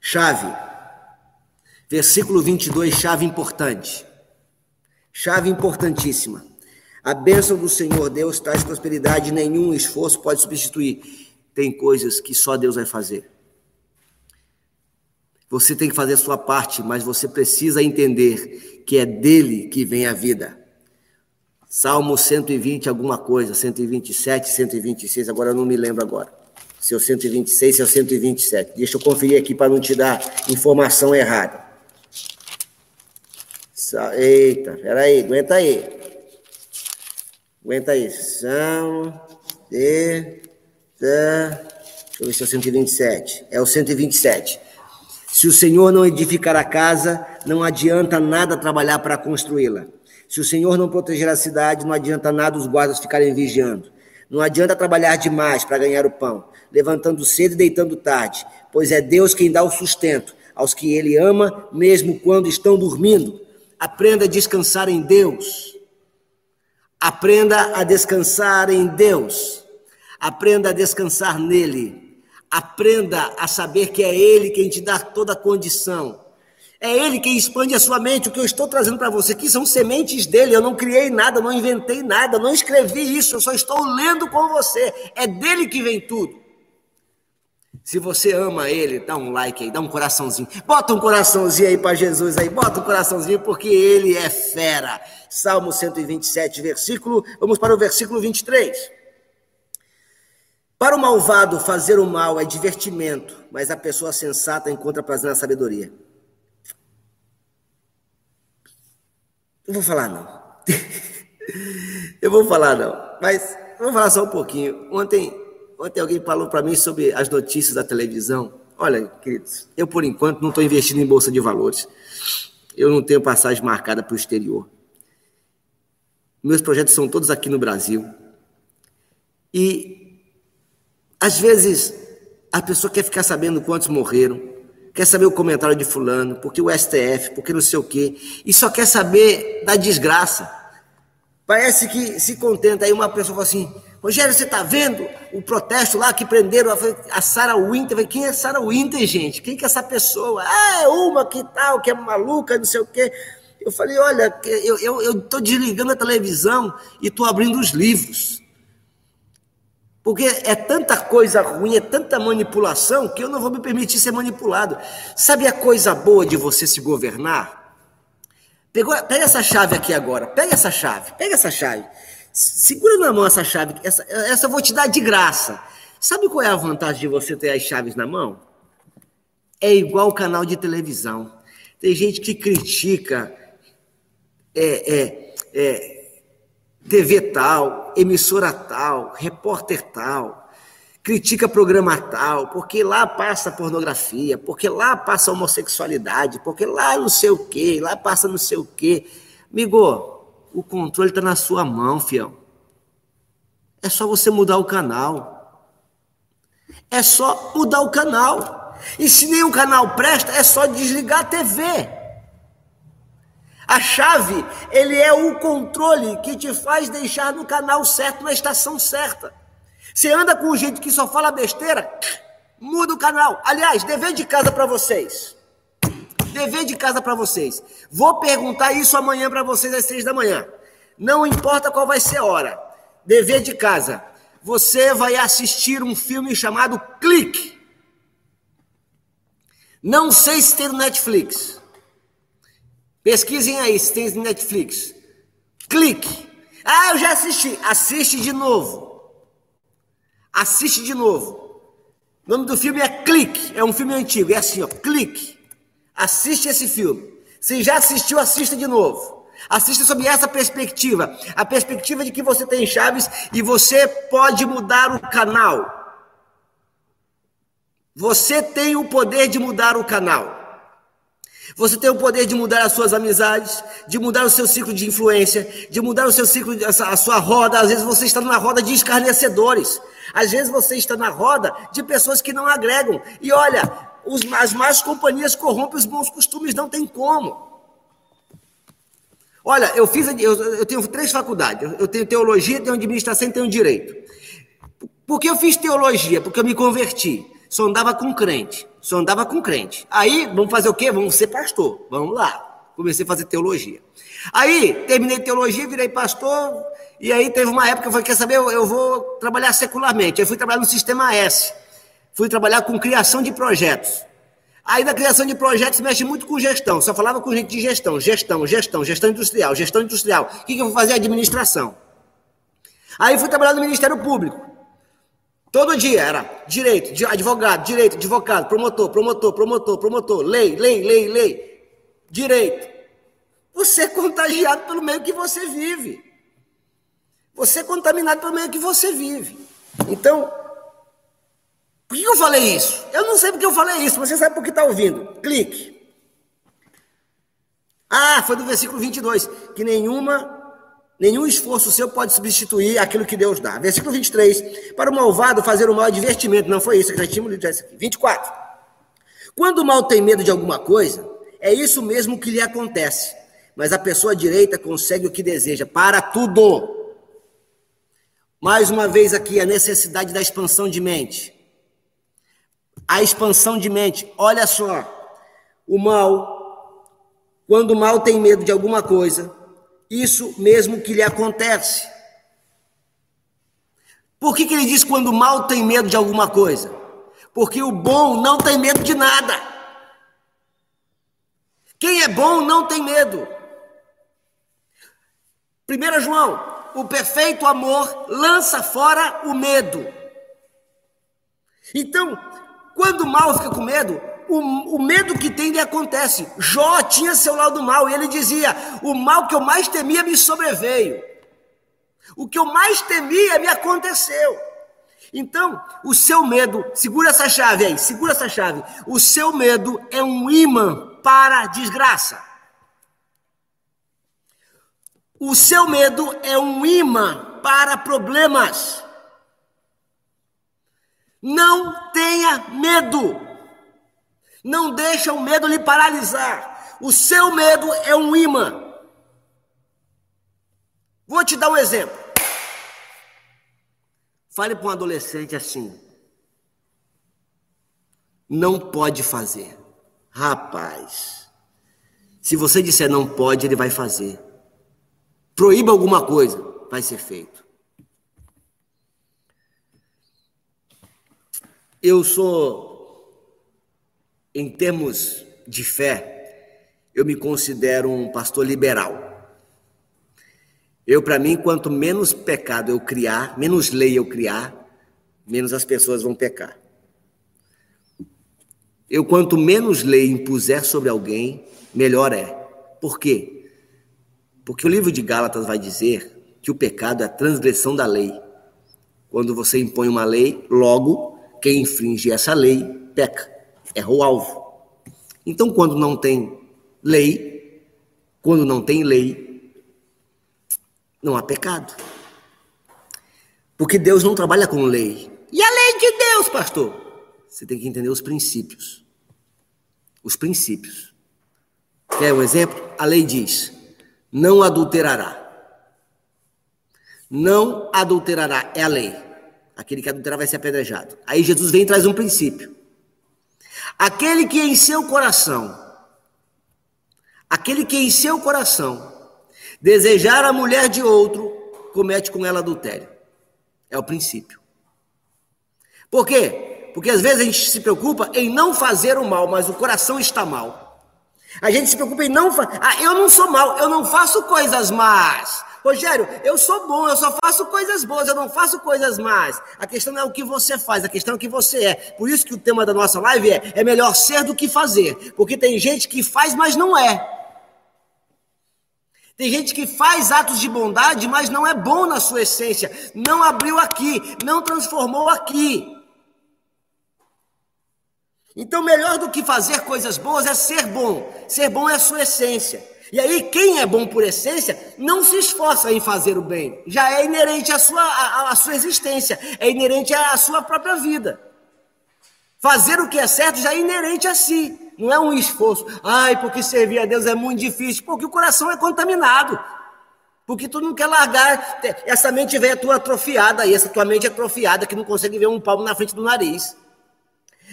Chave. Versículo 22, chave importante. Chave importantíssima. A bênção do Senhor Deus traz prosperidade, nenhum esforço pode substituir. Tem coisas que só Deus vai fazer. Você tem que fazer a sua parte, mas você precisa entender que é dele que vem a vida. Salmo 120, alguma coisa, 127, 126, agora eu não me lembro agora. Se é o 126, se é o 127. Deixa eu conferir aqui para não te dar informação errada. Eita, peraí, aguenta aí. Aguenta aí. Salmo de. Deixa eu ver se é o 127. É o 127. Se o Senhor não edificar a casa, não adianta nada trabalhar para construí-la. Se o Senhor não proteger a cidade, não adianta nada os guardas ficarem vigiando. Não adianta trabalhar demais para ganhar o pão, levantando cedo e deitando tarde, pois é Deus quem dá o sustento aos que Ele ama, mesmo quando estão dormindo. Aprenda a descansar em Deus. Aprenda a descansar em Deus. Aprenda a descansar nele. Aprenda a saber que é Ele quem te dá toda a condição. É Ele quem expande a sua mente. O que eu estou trazendo para você aqui são sementes dele. Eu não criei nada, não inventei nada, não escrevi isso. Eu só estou lendo com você. É dele que vem tudo. Se você ama ele, dá um like aí, dá um coraçãozinho. Bota um coraçãozinho aí para Jesus aí, bota um coraçãozinho porque ele é fera. Salmo 127, versículo, vamos para o versículo 23. Para o malvado, fazer o mal é divertimento, mas a pessoa sensata encontra prazer na sabedoria. Não vou falar, não. eu vou falar, não. Mas vou falar só um pouquinho. Ontem, ontem alguém falou para mim sobre as notícias da televisão. Olha, queridos, eu por enquanto não estou investindo em bolsa de valores. Eu não tenho passagem marcada para o exterior. Meus projetos são todos aqui no Brasil. E às vezes, a pessoa quer ficar sabendo quantos morreram, quer saber o comentário de fulano, porque o STF, porque não sei o quê, e só quer saber da desgraça. Parece que se contenta. Aí uma pessoa fala assim, Rogério, você está vendo o protesto lá que prenderam a, Sarah Winter? Quem é Sarah Winter, gente? Quem que é essa pessoa? Ah, é uma que tal, que é maluca, não sei o quê. Eu falei, olha, eu estou eu desligando a televisão e estou abrindo os livros. Porque é tanta coisa ruim, é tanta manipulação, que eu não vou me permitir ser manipulado. Sabe a coisa boa de você se governar? Pegou, pega essa chave aqui agora, pega essa chave, pega essa chave. Segura na mão essa chave, essa, essa eu vou te dar de graça. Sabe qual é a vantagem de você ter as chaves na mão? É igual o canal de televisão. Tem gente que critica é, é, é, TV tal, emissora tal, repórter tal, critica programa tal, porque lá passa pornografia, porque lá passa homossexualidade, porque lá não sei o quê, lá passa não sei o quê. Amigo, o controle está na sua mão, fião. É só você mudar o canal. É só mudar o canal. E se nenhum canal presta, é só desligar a TV. A chave, ele é o controle que te faz deixar no canal certo, na estação certa. Você anda com jeito que só fala besteira, muda o canal. Aliás, dever de casa para vocês. Dever de casa para vocês. Vou perguntar isso amanhã para vocês às seis da manhã. Não importa qual vai ser a hora. Dever de casa. Você vai assistir um filme chamado Clique. Não sei se tem no Netflix. Pesquisem aí se tem Netflix. Clique. Ah, eu já assisti. Assiste de novo. Assiste de novo. O nome do filme é Clique. É um filme antigo. É assim, ó. Clique. Assiste esse filme. Se já assistiu, assista de novo. Assista sob essa perspectiva. A perspectiva de que você tem chaves e você pode mudar o canal. Você tem o poder de mudar o canal. Você tem o poder de mudar as suas amizades, de mudar o seu ciclo de influência, de mudar o seu ciclo, a sua roda. Às vezes você está na roda de escarnecedores. Às vezes você está na roda de pessoas que não agregam. E olha, os, as más companhias corrompem os bons costumes, não tem como. Olha, eu fiz, eu, eu tenho três faculdades. Eu tenho teologia, tenho administração e tenho direito. Por que eu fiz teologia? Porque eu me converti. Só andava com crente. Só andava com crente. Aí, vamos fazer o quê? Vamos ser pastor. Vamos lá. Comecei a fazer teologia. Aí, terminei teologia, virei pastor. E aí teve uma época que eu falei, quer saber, eu, vou trabalhar secularmente. Aí fui trabalhar no Sistema S. Fui trabalhar com criação de projetos. Aí na criação de projetos mexe muito com gestão. Só falava com gente de gestão, gestão, gestão, gestão industrial, gestão industrial. O que, que eu vou fazer? Administração. Aí fui trabalhar no Ministério Público. Todo dia era direito, advogado, direito, advogado, promotor, promotor, promotor, promotor, lei, lei, lei, lei, direito. Você é contagiado pelo meio que você vive. Você é contaminado pelo meio que você vive. Então, por que eu falei isso? Eu não sei porque eu falei isso, você sabe por que está ouvindo. Clique. Ah, foi do versículo 22, que nenhuma nenhum esforço seu pode substituir aquilo que Deus dá. Versículo 23, para o malvado fazer o mal é divertimento. Não foi isso que nós tínhamos lido aqui. 24. Quando o mal tem medo de alguma coisa, é isso mesmo que lhe acontece. Mas a pessoa direita consegue o que deseja para tudo. Mais uma vez aqui a necessidade da expansão de mente a expansão de mente. Olha só, o mal, quando o mal tem medo de alguma coisa, isso mesmo que lhe acontece. Por que, que ele diz quando o mal tem medo de alguma coisa? Porque o bom não tem medo de nada. Quem é bom não tem medo. 1 João, o perfeito amor lança fora o medo. Então, quando o mal fica com medo, o, o, medo que tem lhe acontece. Jó tinha seu lado mal e ele dizia: O mal que eu mais temia me sobreveio. O que eu mais temia me aconteceu. Então, o seu medo, segura essa chave aí, segura essa chave. O seu medo é um imã para a desgraça. O seu medo é um imã para problemas. Não tenha medo. Não deixa o medo lhe paralisar. O seu medo é um imã. Vou te dar um exemplo. Fale para um adolescente assim. Não pode fazer. Rapaz, se você disser não pode, ele vai fazer. Proíba alguma coisa, vai ser feito. Eu sou, em termos de fé, eu me considero um pastor liberal. Eu, para mim, quanto menos pecado eu criar, menos lei eu criar, menos as pessoas vão pecar. Eu, quanto menos lei impuser sobre alguém, melhor é. Por quê? Porque o livro de Gálatas vai dizer que o pecado é a transgressão da lei. Quando você impõe uma lei, logo quem infringe essa lei peca, erra o alvo. Então, quando não tem lei, quando não tem lei, não há pecado. Porque Deus não trabalha com lei. E a lei de Deus, pastor? Você tem que entender os princípios. Os princípios. Quer um exemplo? A lei diz: não adulterará. Não adulterará, é a lei. Aquele que adulterar vai ser apedrejado. Aí Jesus vem e traz um princípio. Aquele que em seu coração, aquele que em seu coração desejar a mulher de outro, comete com ela adultério. É o princípio. Por quê? Porque às vezes a gente se preocupa em não fazer o mal, mas o coração está mal. A gente se preocupa em não fazer. Ah, eu não sou mal, eu não faço coisas más. Rogério, eu sou bom, eu só faço coisas boas, eu não faço coisas más. A questão não é o que você faz, a questão é o que você é. Por isso que o tema da nossa live é: é melhor ser do que fazer. Porque tem gente que faz, mas não é. Tem gente que faz atos de bondade, mas não é bom na sua essência. Não abriu aqui, não transformou aqui. Então, melhor do que fazer coisas boas é ser bom. Ser bom é a sua essência. E aí, quem é bom por essência não se esforça em fazer o bem. Já é inerente à sua, à, à sua existência, é inerente à sua própria vida. Fazer o que é certo já é inerente a si. Não é um esforço. Ai, porque servir a Deus é muito difícil. Porque o coração é contaminado. Porque tu não quer largar. Essa mente velha tua atrofiada aí, essa tua mente atrofiada que não consegue ver um palmo na frente do nariz.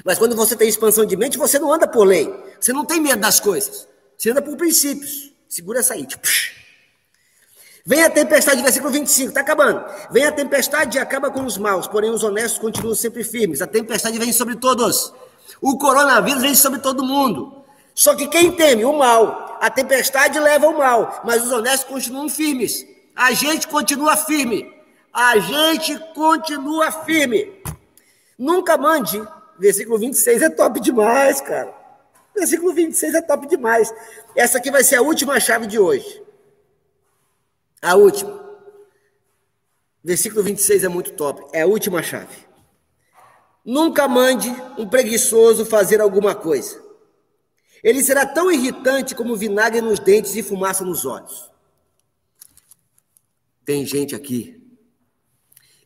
Mas quando você tem expansão de mente, você não anda por lei. Você não tem medo das coisas. Você anda por princípios. Segura essa aí. Tipo, Vem a tempestade, versículo 25, está acabando. Vem a tempestade e acaba com os maus, porém os honestos continuam sempre firmes. A tempestade vem sobre todos. O coronavírus vem sobre todo mundo. Só que quem teme o mal, a tempestade leva o mal, mas os honestos continuam firmes. A gente continua firme. A gente continua firme. Nunca mande. Versículo 26 é top demais, cara. Versículo 26 é top demais. Essa aqui vai ser a última chave de hoje. A última. Versículo 26 é muito top. É a última chave. Nunca mande um preguiçoso fazer alguma coisa. Ele será tão irritante como vinagre nos dentes e fumaça nos olhos. Tem gente aqui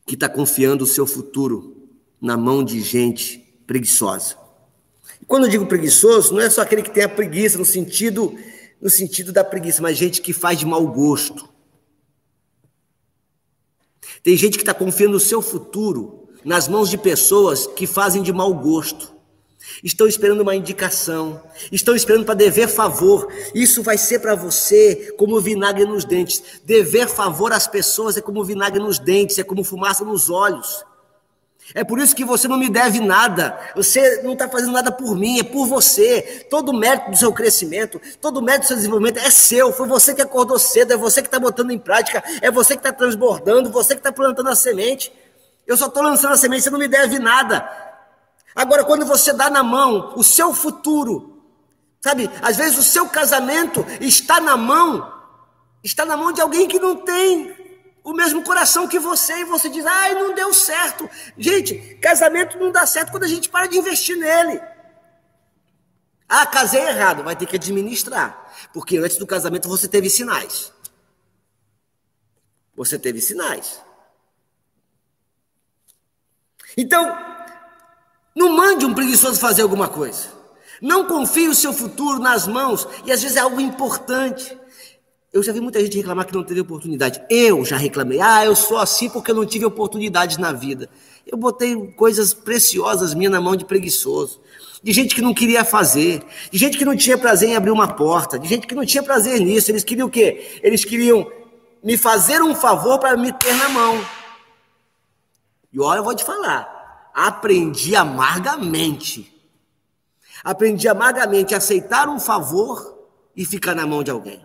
que está confiando o seu futuro na mão de gente preguiçosa. Quando eu digo preguiçoso, não é só aquele que tem a preguiça no sentido no sentido da preguiça, mas gente que faz de mau gosto, tem gente que está confiando o seu futuro nas mãos de pessoas que fazem de mau gosto. Estão esperando uma indicação, estão esperando para dever favor. Isso vai ser para você como vinagre nos dentes. Dever favor às pessoas é como vinagre nos dentes, é como fumaça nos olhos. É por isso que você não me deve nada. Você não está fazendo nada por mim, é por você. Todo o mérito do seu crescimento, todo o mérito do seu desenvolvimento é seu. Foi você que acordou cedo, é você que está botando em prática, é você que está transbordando, você que está plantando a semente. Eu só estou lançando a semente, você não me deve nada. Agora, quando você dá na mão o seu futuro, sabe? Às vezes o seu casamento está na mão, está na mão de alguém que não tem o mesmo coração que você e você diz, ai, não deu certo. Gente, casamento não dá certo quando a gente para de investir nele. Ah, casei errado, vai ter que administrar. Porque antes do casamento você teve sinais. Você teve sinais. Então, não mande um preguiçoso fazer alguma coisa. Não confie o seu futuro nas mãos, e às vezes é algo importante. Eu já vi muita gente reclamar que não teve oportunidade. Eu já reclamei. Ah, eu sou assim porque eu não tive oportunidades na vida. Eu botei coisas preciosas minhas na mão de preguiçoso. De gente que não queria fazer. De gente que não tinha prazer em abrir uma porta. De gente que não tinha prazer nisso. Eles queriam o quê? Eles queriam me fazer um favor para me ter na mão. E olha, eu vou te falar. Aprendi amargamente. Aprendi amargamente a aceitar um favor e ficar na mão de alguém.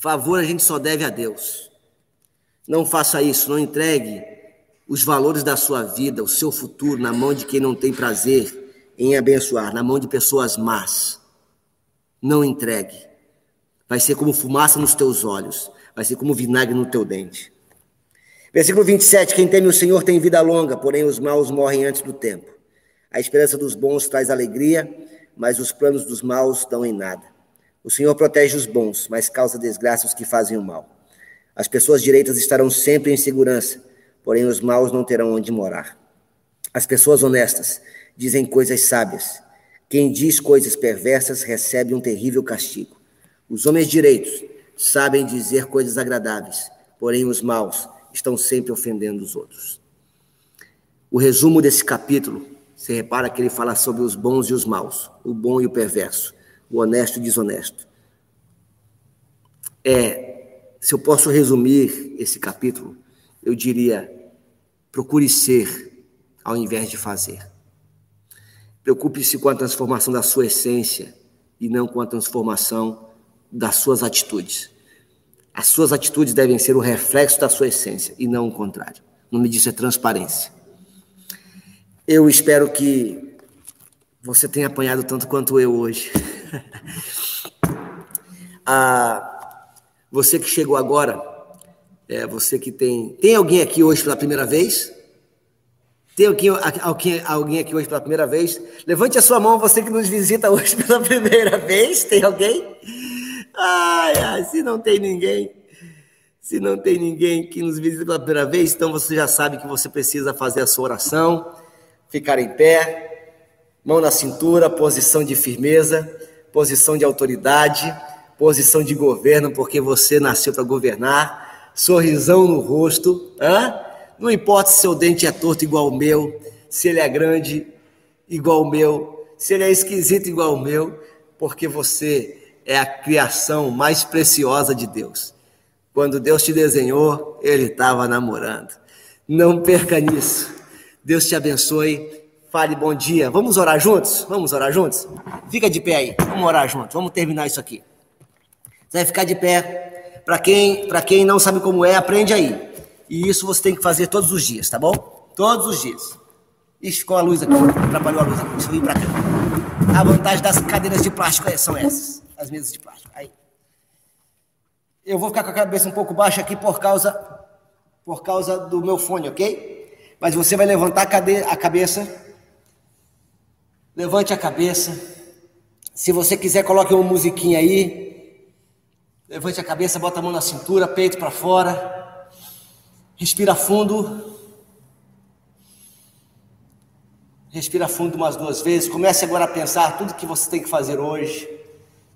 Favor a gente só deve a Deus. Não faça isso, não entregue os valores da sua vida, o seu futuro, na mão de quem não tem prazer em abençoar, na mão de pessoas más. Não entregue. Vai ser como fumaça nos teus olhos, vai ser como vinagre no teu dente. Versículo 27: Quem teme o Senhor tem vida longa, porém os maus morrem antes do tempo. A esperança dos bons traz alegria, mas os planos dos maus dão em nada. O Senhor protege os bons, mas causa desgraça os que fazem o mal. As pessoas direitas estarão sempre em segurança, porém os maus não terão onde morar. As pessoas honestas dizem coisas sábias. Quem diz coisas perversas recebe um terrível castigo. Os homens direitos sabem dizer coisas agradáveis, porém os maus estão sempre ofendendo os outros. O resumo desse capítulo, você repara que ele fala sobre os bons e os maus, o bom e o perverso o honesto e desonesto. É, se eu posso resumir esse capítulo, eu diria: procure ser ao invés de fazer. Preocupe-se com a transformação da sua essência e não com a transformação das suas atitudes. As suas atitudes devem ser o reflexo da sua essência e não o contrário. O nome disso é transparência. Eu espero que você tenha apanhado tanto quanto eu hoje. ah, você que chegou agora, é, você que tem. Tem alguém aqui hoje pela primeira vez? Tem alguém, alguém, alguém aqui hoje pela primeira vez? Levante a sua mão, você que nos visita hoje pela primeira vez. Tem alguém? Ai, ai, se não tem ninguém, se não tem ninguém que nos visita pela primeira vez, então você já sabe que você precisa fazer a sua oração, ficar em pé Mão na cintura, posição de firmeza, posição de autoridade, posição de governo, porque você nasceu para governar. Sorrisão no rosto, hã? Não importa se seu dente é torto igual o meu, se ele é grande igual o meu, se ele é esquisito igual o meu, porque você é a criação mais preciosa de Deus. Quando Deus te desenhou, Ele estava namorando. Não perca nisso. Deus te abençoe. Fale bom dia. Vamos orar juntos? Vamos orar juntos? Fica de pé aí. Vamos orar juntos. Vamos terminar isso aqui. Você vai ficar de pé. Para quem, quem não sabe como é, aprende aí. E isso você tem que fazer todos os dias, tá bom? Todos os dias. Ixi, ficou a luz aqui. Atrapalhou a luz aqui. Deixa eu vir para cá. A vantagem das cadeiras de plástico é, são essas. As mesas de plástico. Aí. Eu vou ficar com a cabeça um pouco baixa aqui por causa, por causa do meu fone, ok? Mas você vai levantar a, cade a cabeça. Levante a cabeça. Se você quiser, coloque uma musiquinha aí. Levante a cabeça, bota a mão na cintura, peito para fora. Respira fundo. Respira fundo umas duas vezes. Comece agora a pensar tudo que você tem que fazer hoje,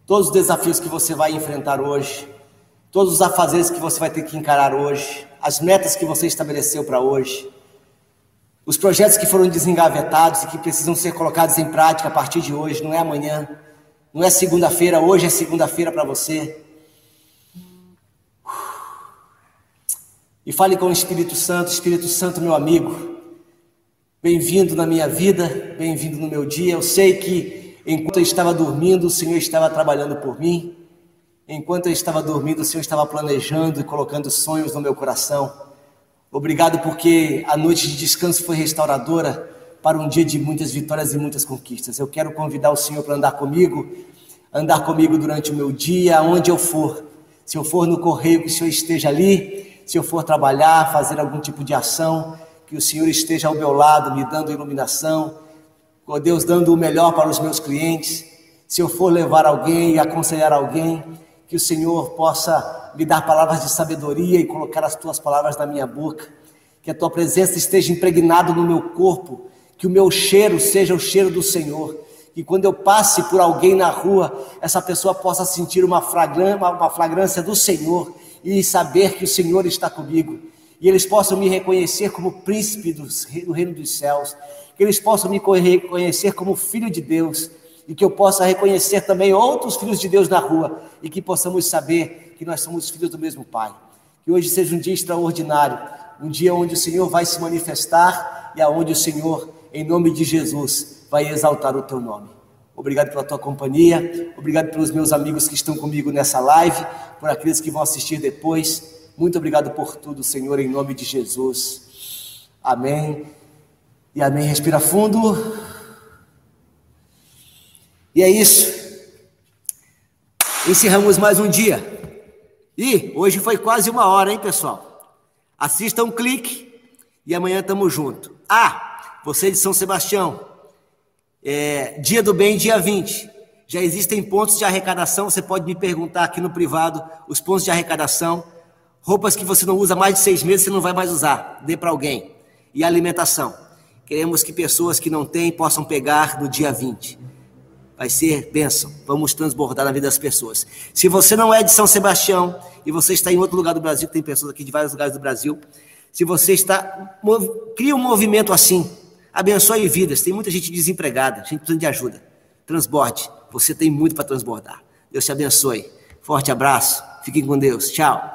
todos os desafios que você vai enfrentar hoje, todos os afazeres que você vai ter que encarar hoje, as metas que você estabeleceu para hoje, os projetos que foram desengavetados e que precisam ser colocados em prática a partir de hoje, não é amanhã, não é segunda-feira, hoje é segunda-feira para você. E fale com o Espírito Santo, Espírito Santo, meu amigo. Bem-vindo na minha vida, bem-vindo no meu dia. Eu sei que enquanto eu estava dormindo, o Senhor estava trabalhando por mim. Enquanto eu estava dormindo, o Senhor estava planejando e colocando sonhos no meu coração. Obrigado porque a noite de descanso foi restauradora para um dia de muitas vitórias e muitas conquistas. Eu quero convidar o Senhor para andar comigo, andar comigo durante o meu dia, aonde eu for. Se eu for no correio, que o Senhor esteja ali. Se eu for trabalhar, fazer algum tipo de ação, que o Senhor esteja ao meu lado, me dando iluminação, ó Deus, dando o melhor para os meus clientes. Se eu for levar alguém e aconselhar alguém, que o Senhor possa me dar palavras de sabedoria e colocar as tuas palavras na minha boca. Que a tua presença esteja impregnada no meu corpo, que o meu cheiro seja o cheiro do Senhor. Que quando eu passe por alguém na rua, essa pessoa possa sentir uma fragrância, uma flagrância do Senhor e saber que o Senhor está comigo e eles possam me reconhecer como príncipe do reino dos céus, que eles possam me reconhecer como filho de Deus, e que eu possa reconhecer também outros filhos de Deus na rua, e que possamos saber que nós somos filhos do mesmo Pai. Que hoje seja um dia extraordinário, um dia onde o Senhor vai se manifestar e aonde o Senhor, em nome de Jesus, vai exaltar o teu nome. Obrigado pela tua companhia, obrigado pelos meus amigos que estão comigo nessa live, por aqueles que vão assistir depois. Muito obrigado por tudo, Senhor, em nome de Jesus. Amém. E amém. Respira fundo. E é isso. Encerramos mais um dia. E hoje foi quase uma hora, hein, pessoal? Assista um clique e amanhã estamos junto. Ah, você de São Sebastião, é, dia do bem, dia 20. Já existem pontos de arrecadação. Você pode me perguntar aqui no privado os pontos de arrecadação. Roupas que você não usa mais de seis meses, você não vai mais usar. Dê para alguém. E alimentação. Queremos que pessoas que não têm possam pegar no dia 20. Vai ser bênção. Vamos transbordar na vida das pessoas. Se você não é de São Sebastião e você está em outro lugar do Brasil, tem pessoas aqui de vários lugares do Brasil. Se você está. Cria um movimento assim. Abençoe vidas. Tem muita gente desempregada, gente precisando de ajuda. Transborde. Você tem muito para transbordar. Deus te abençoe. Forte abraço. Fiquem com Deus. Tchau.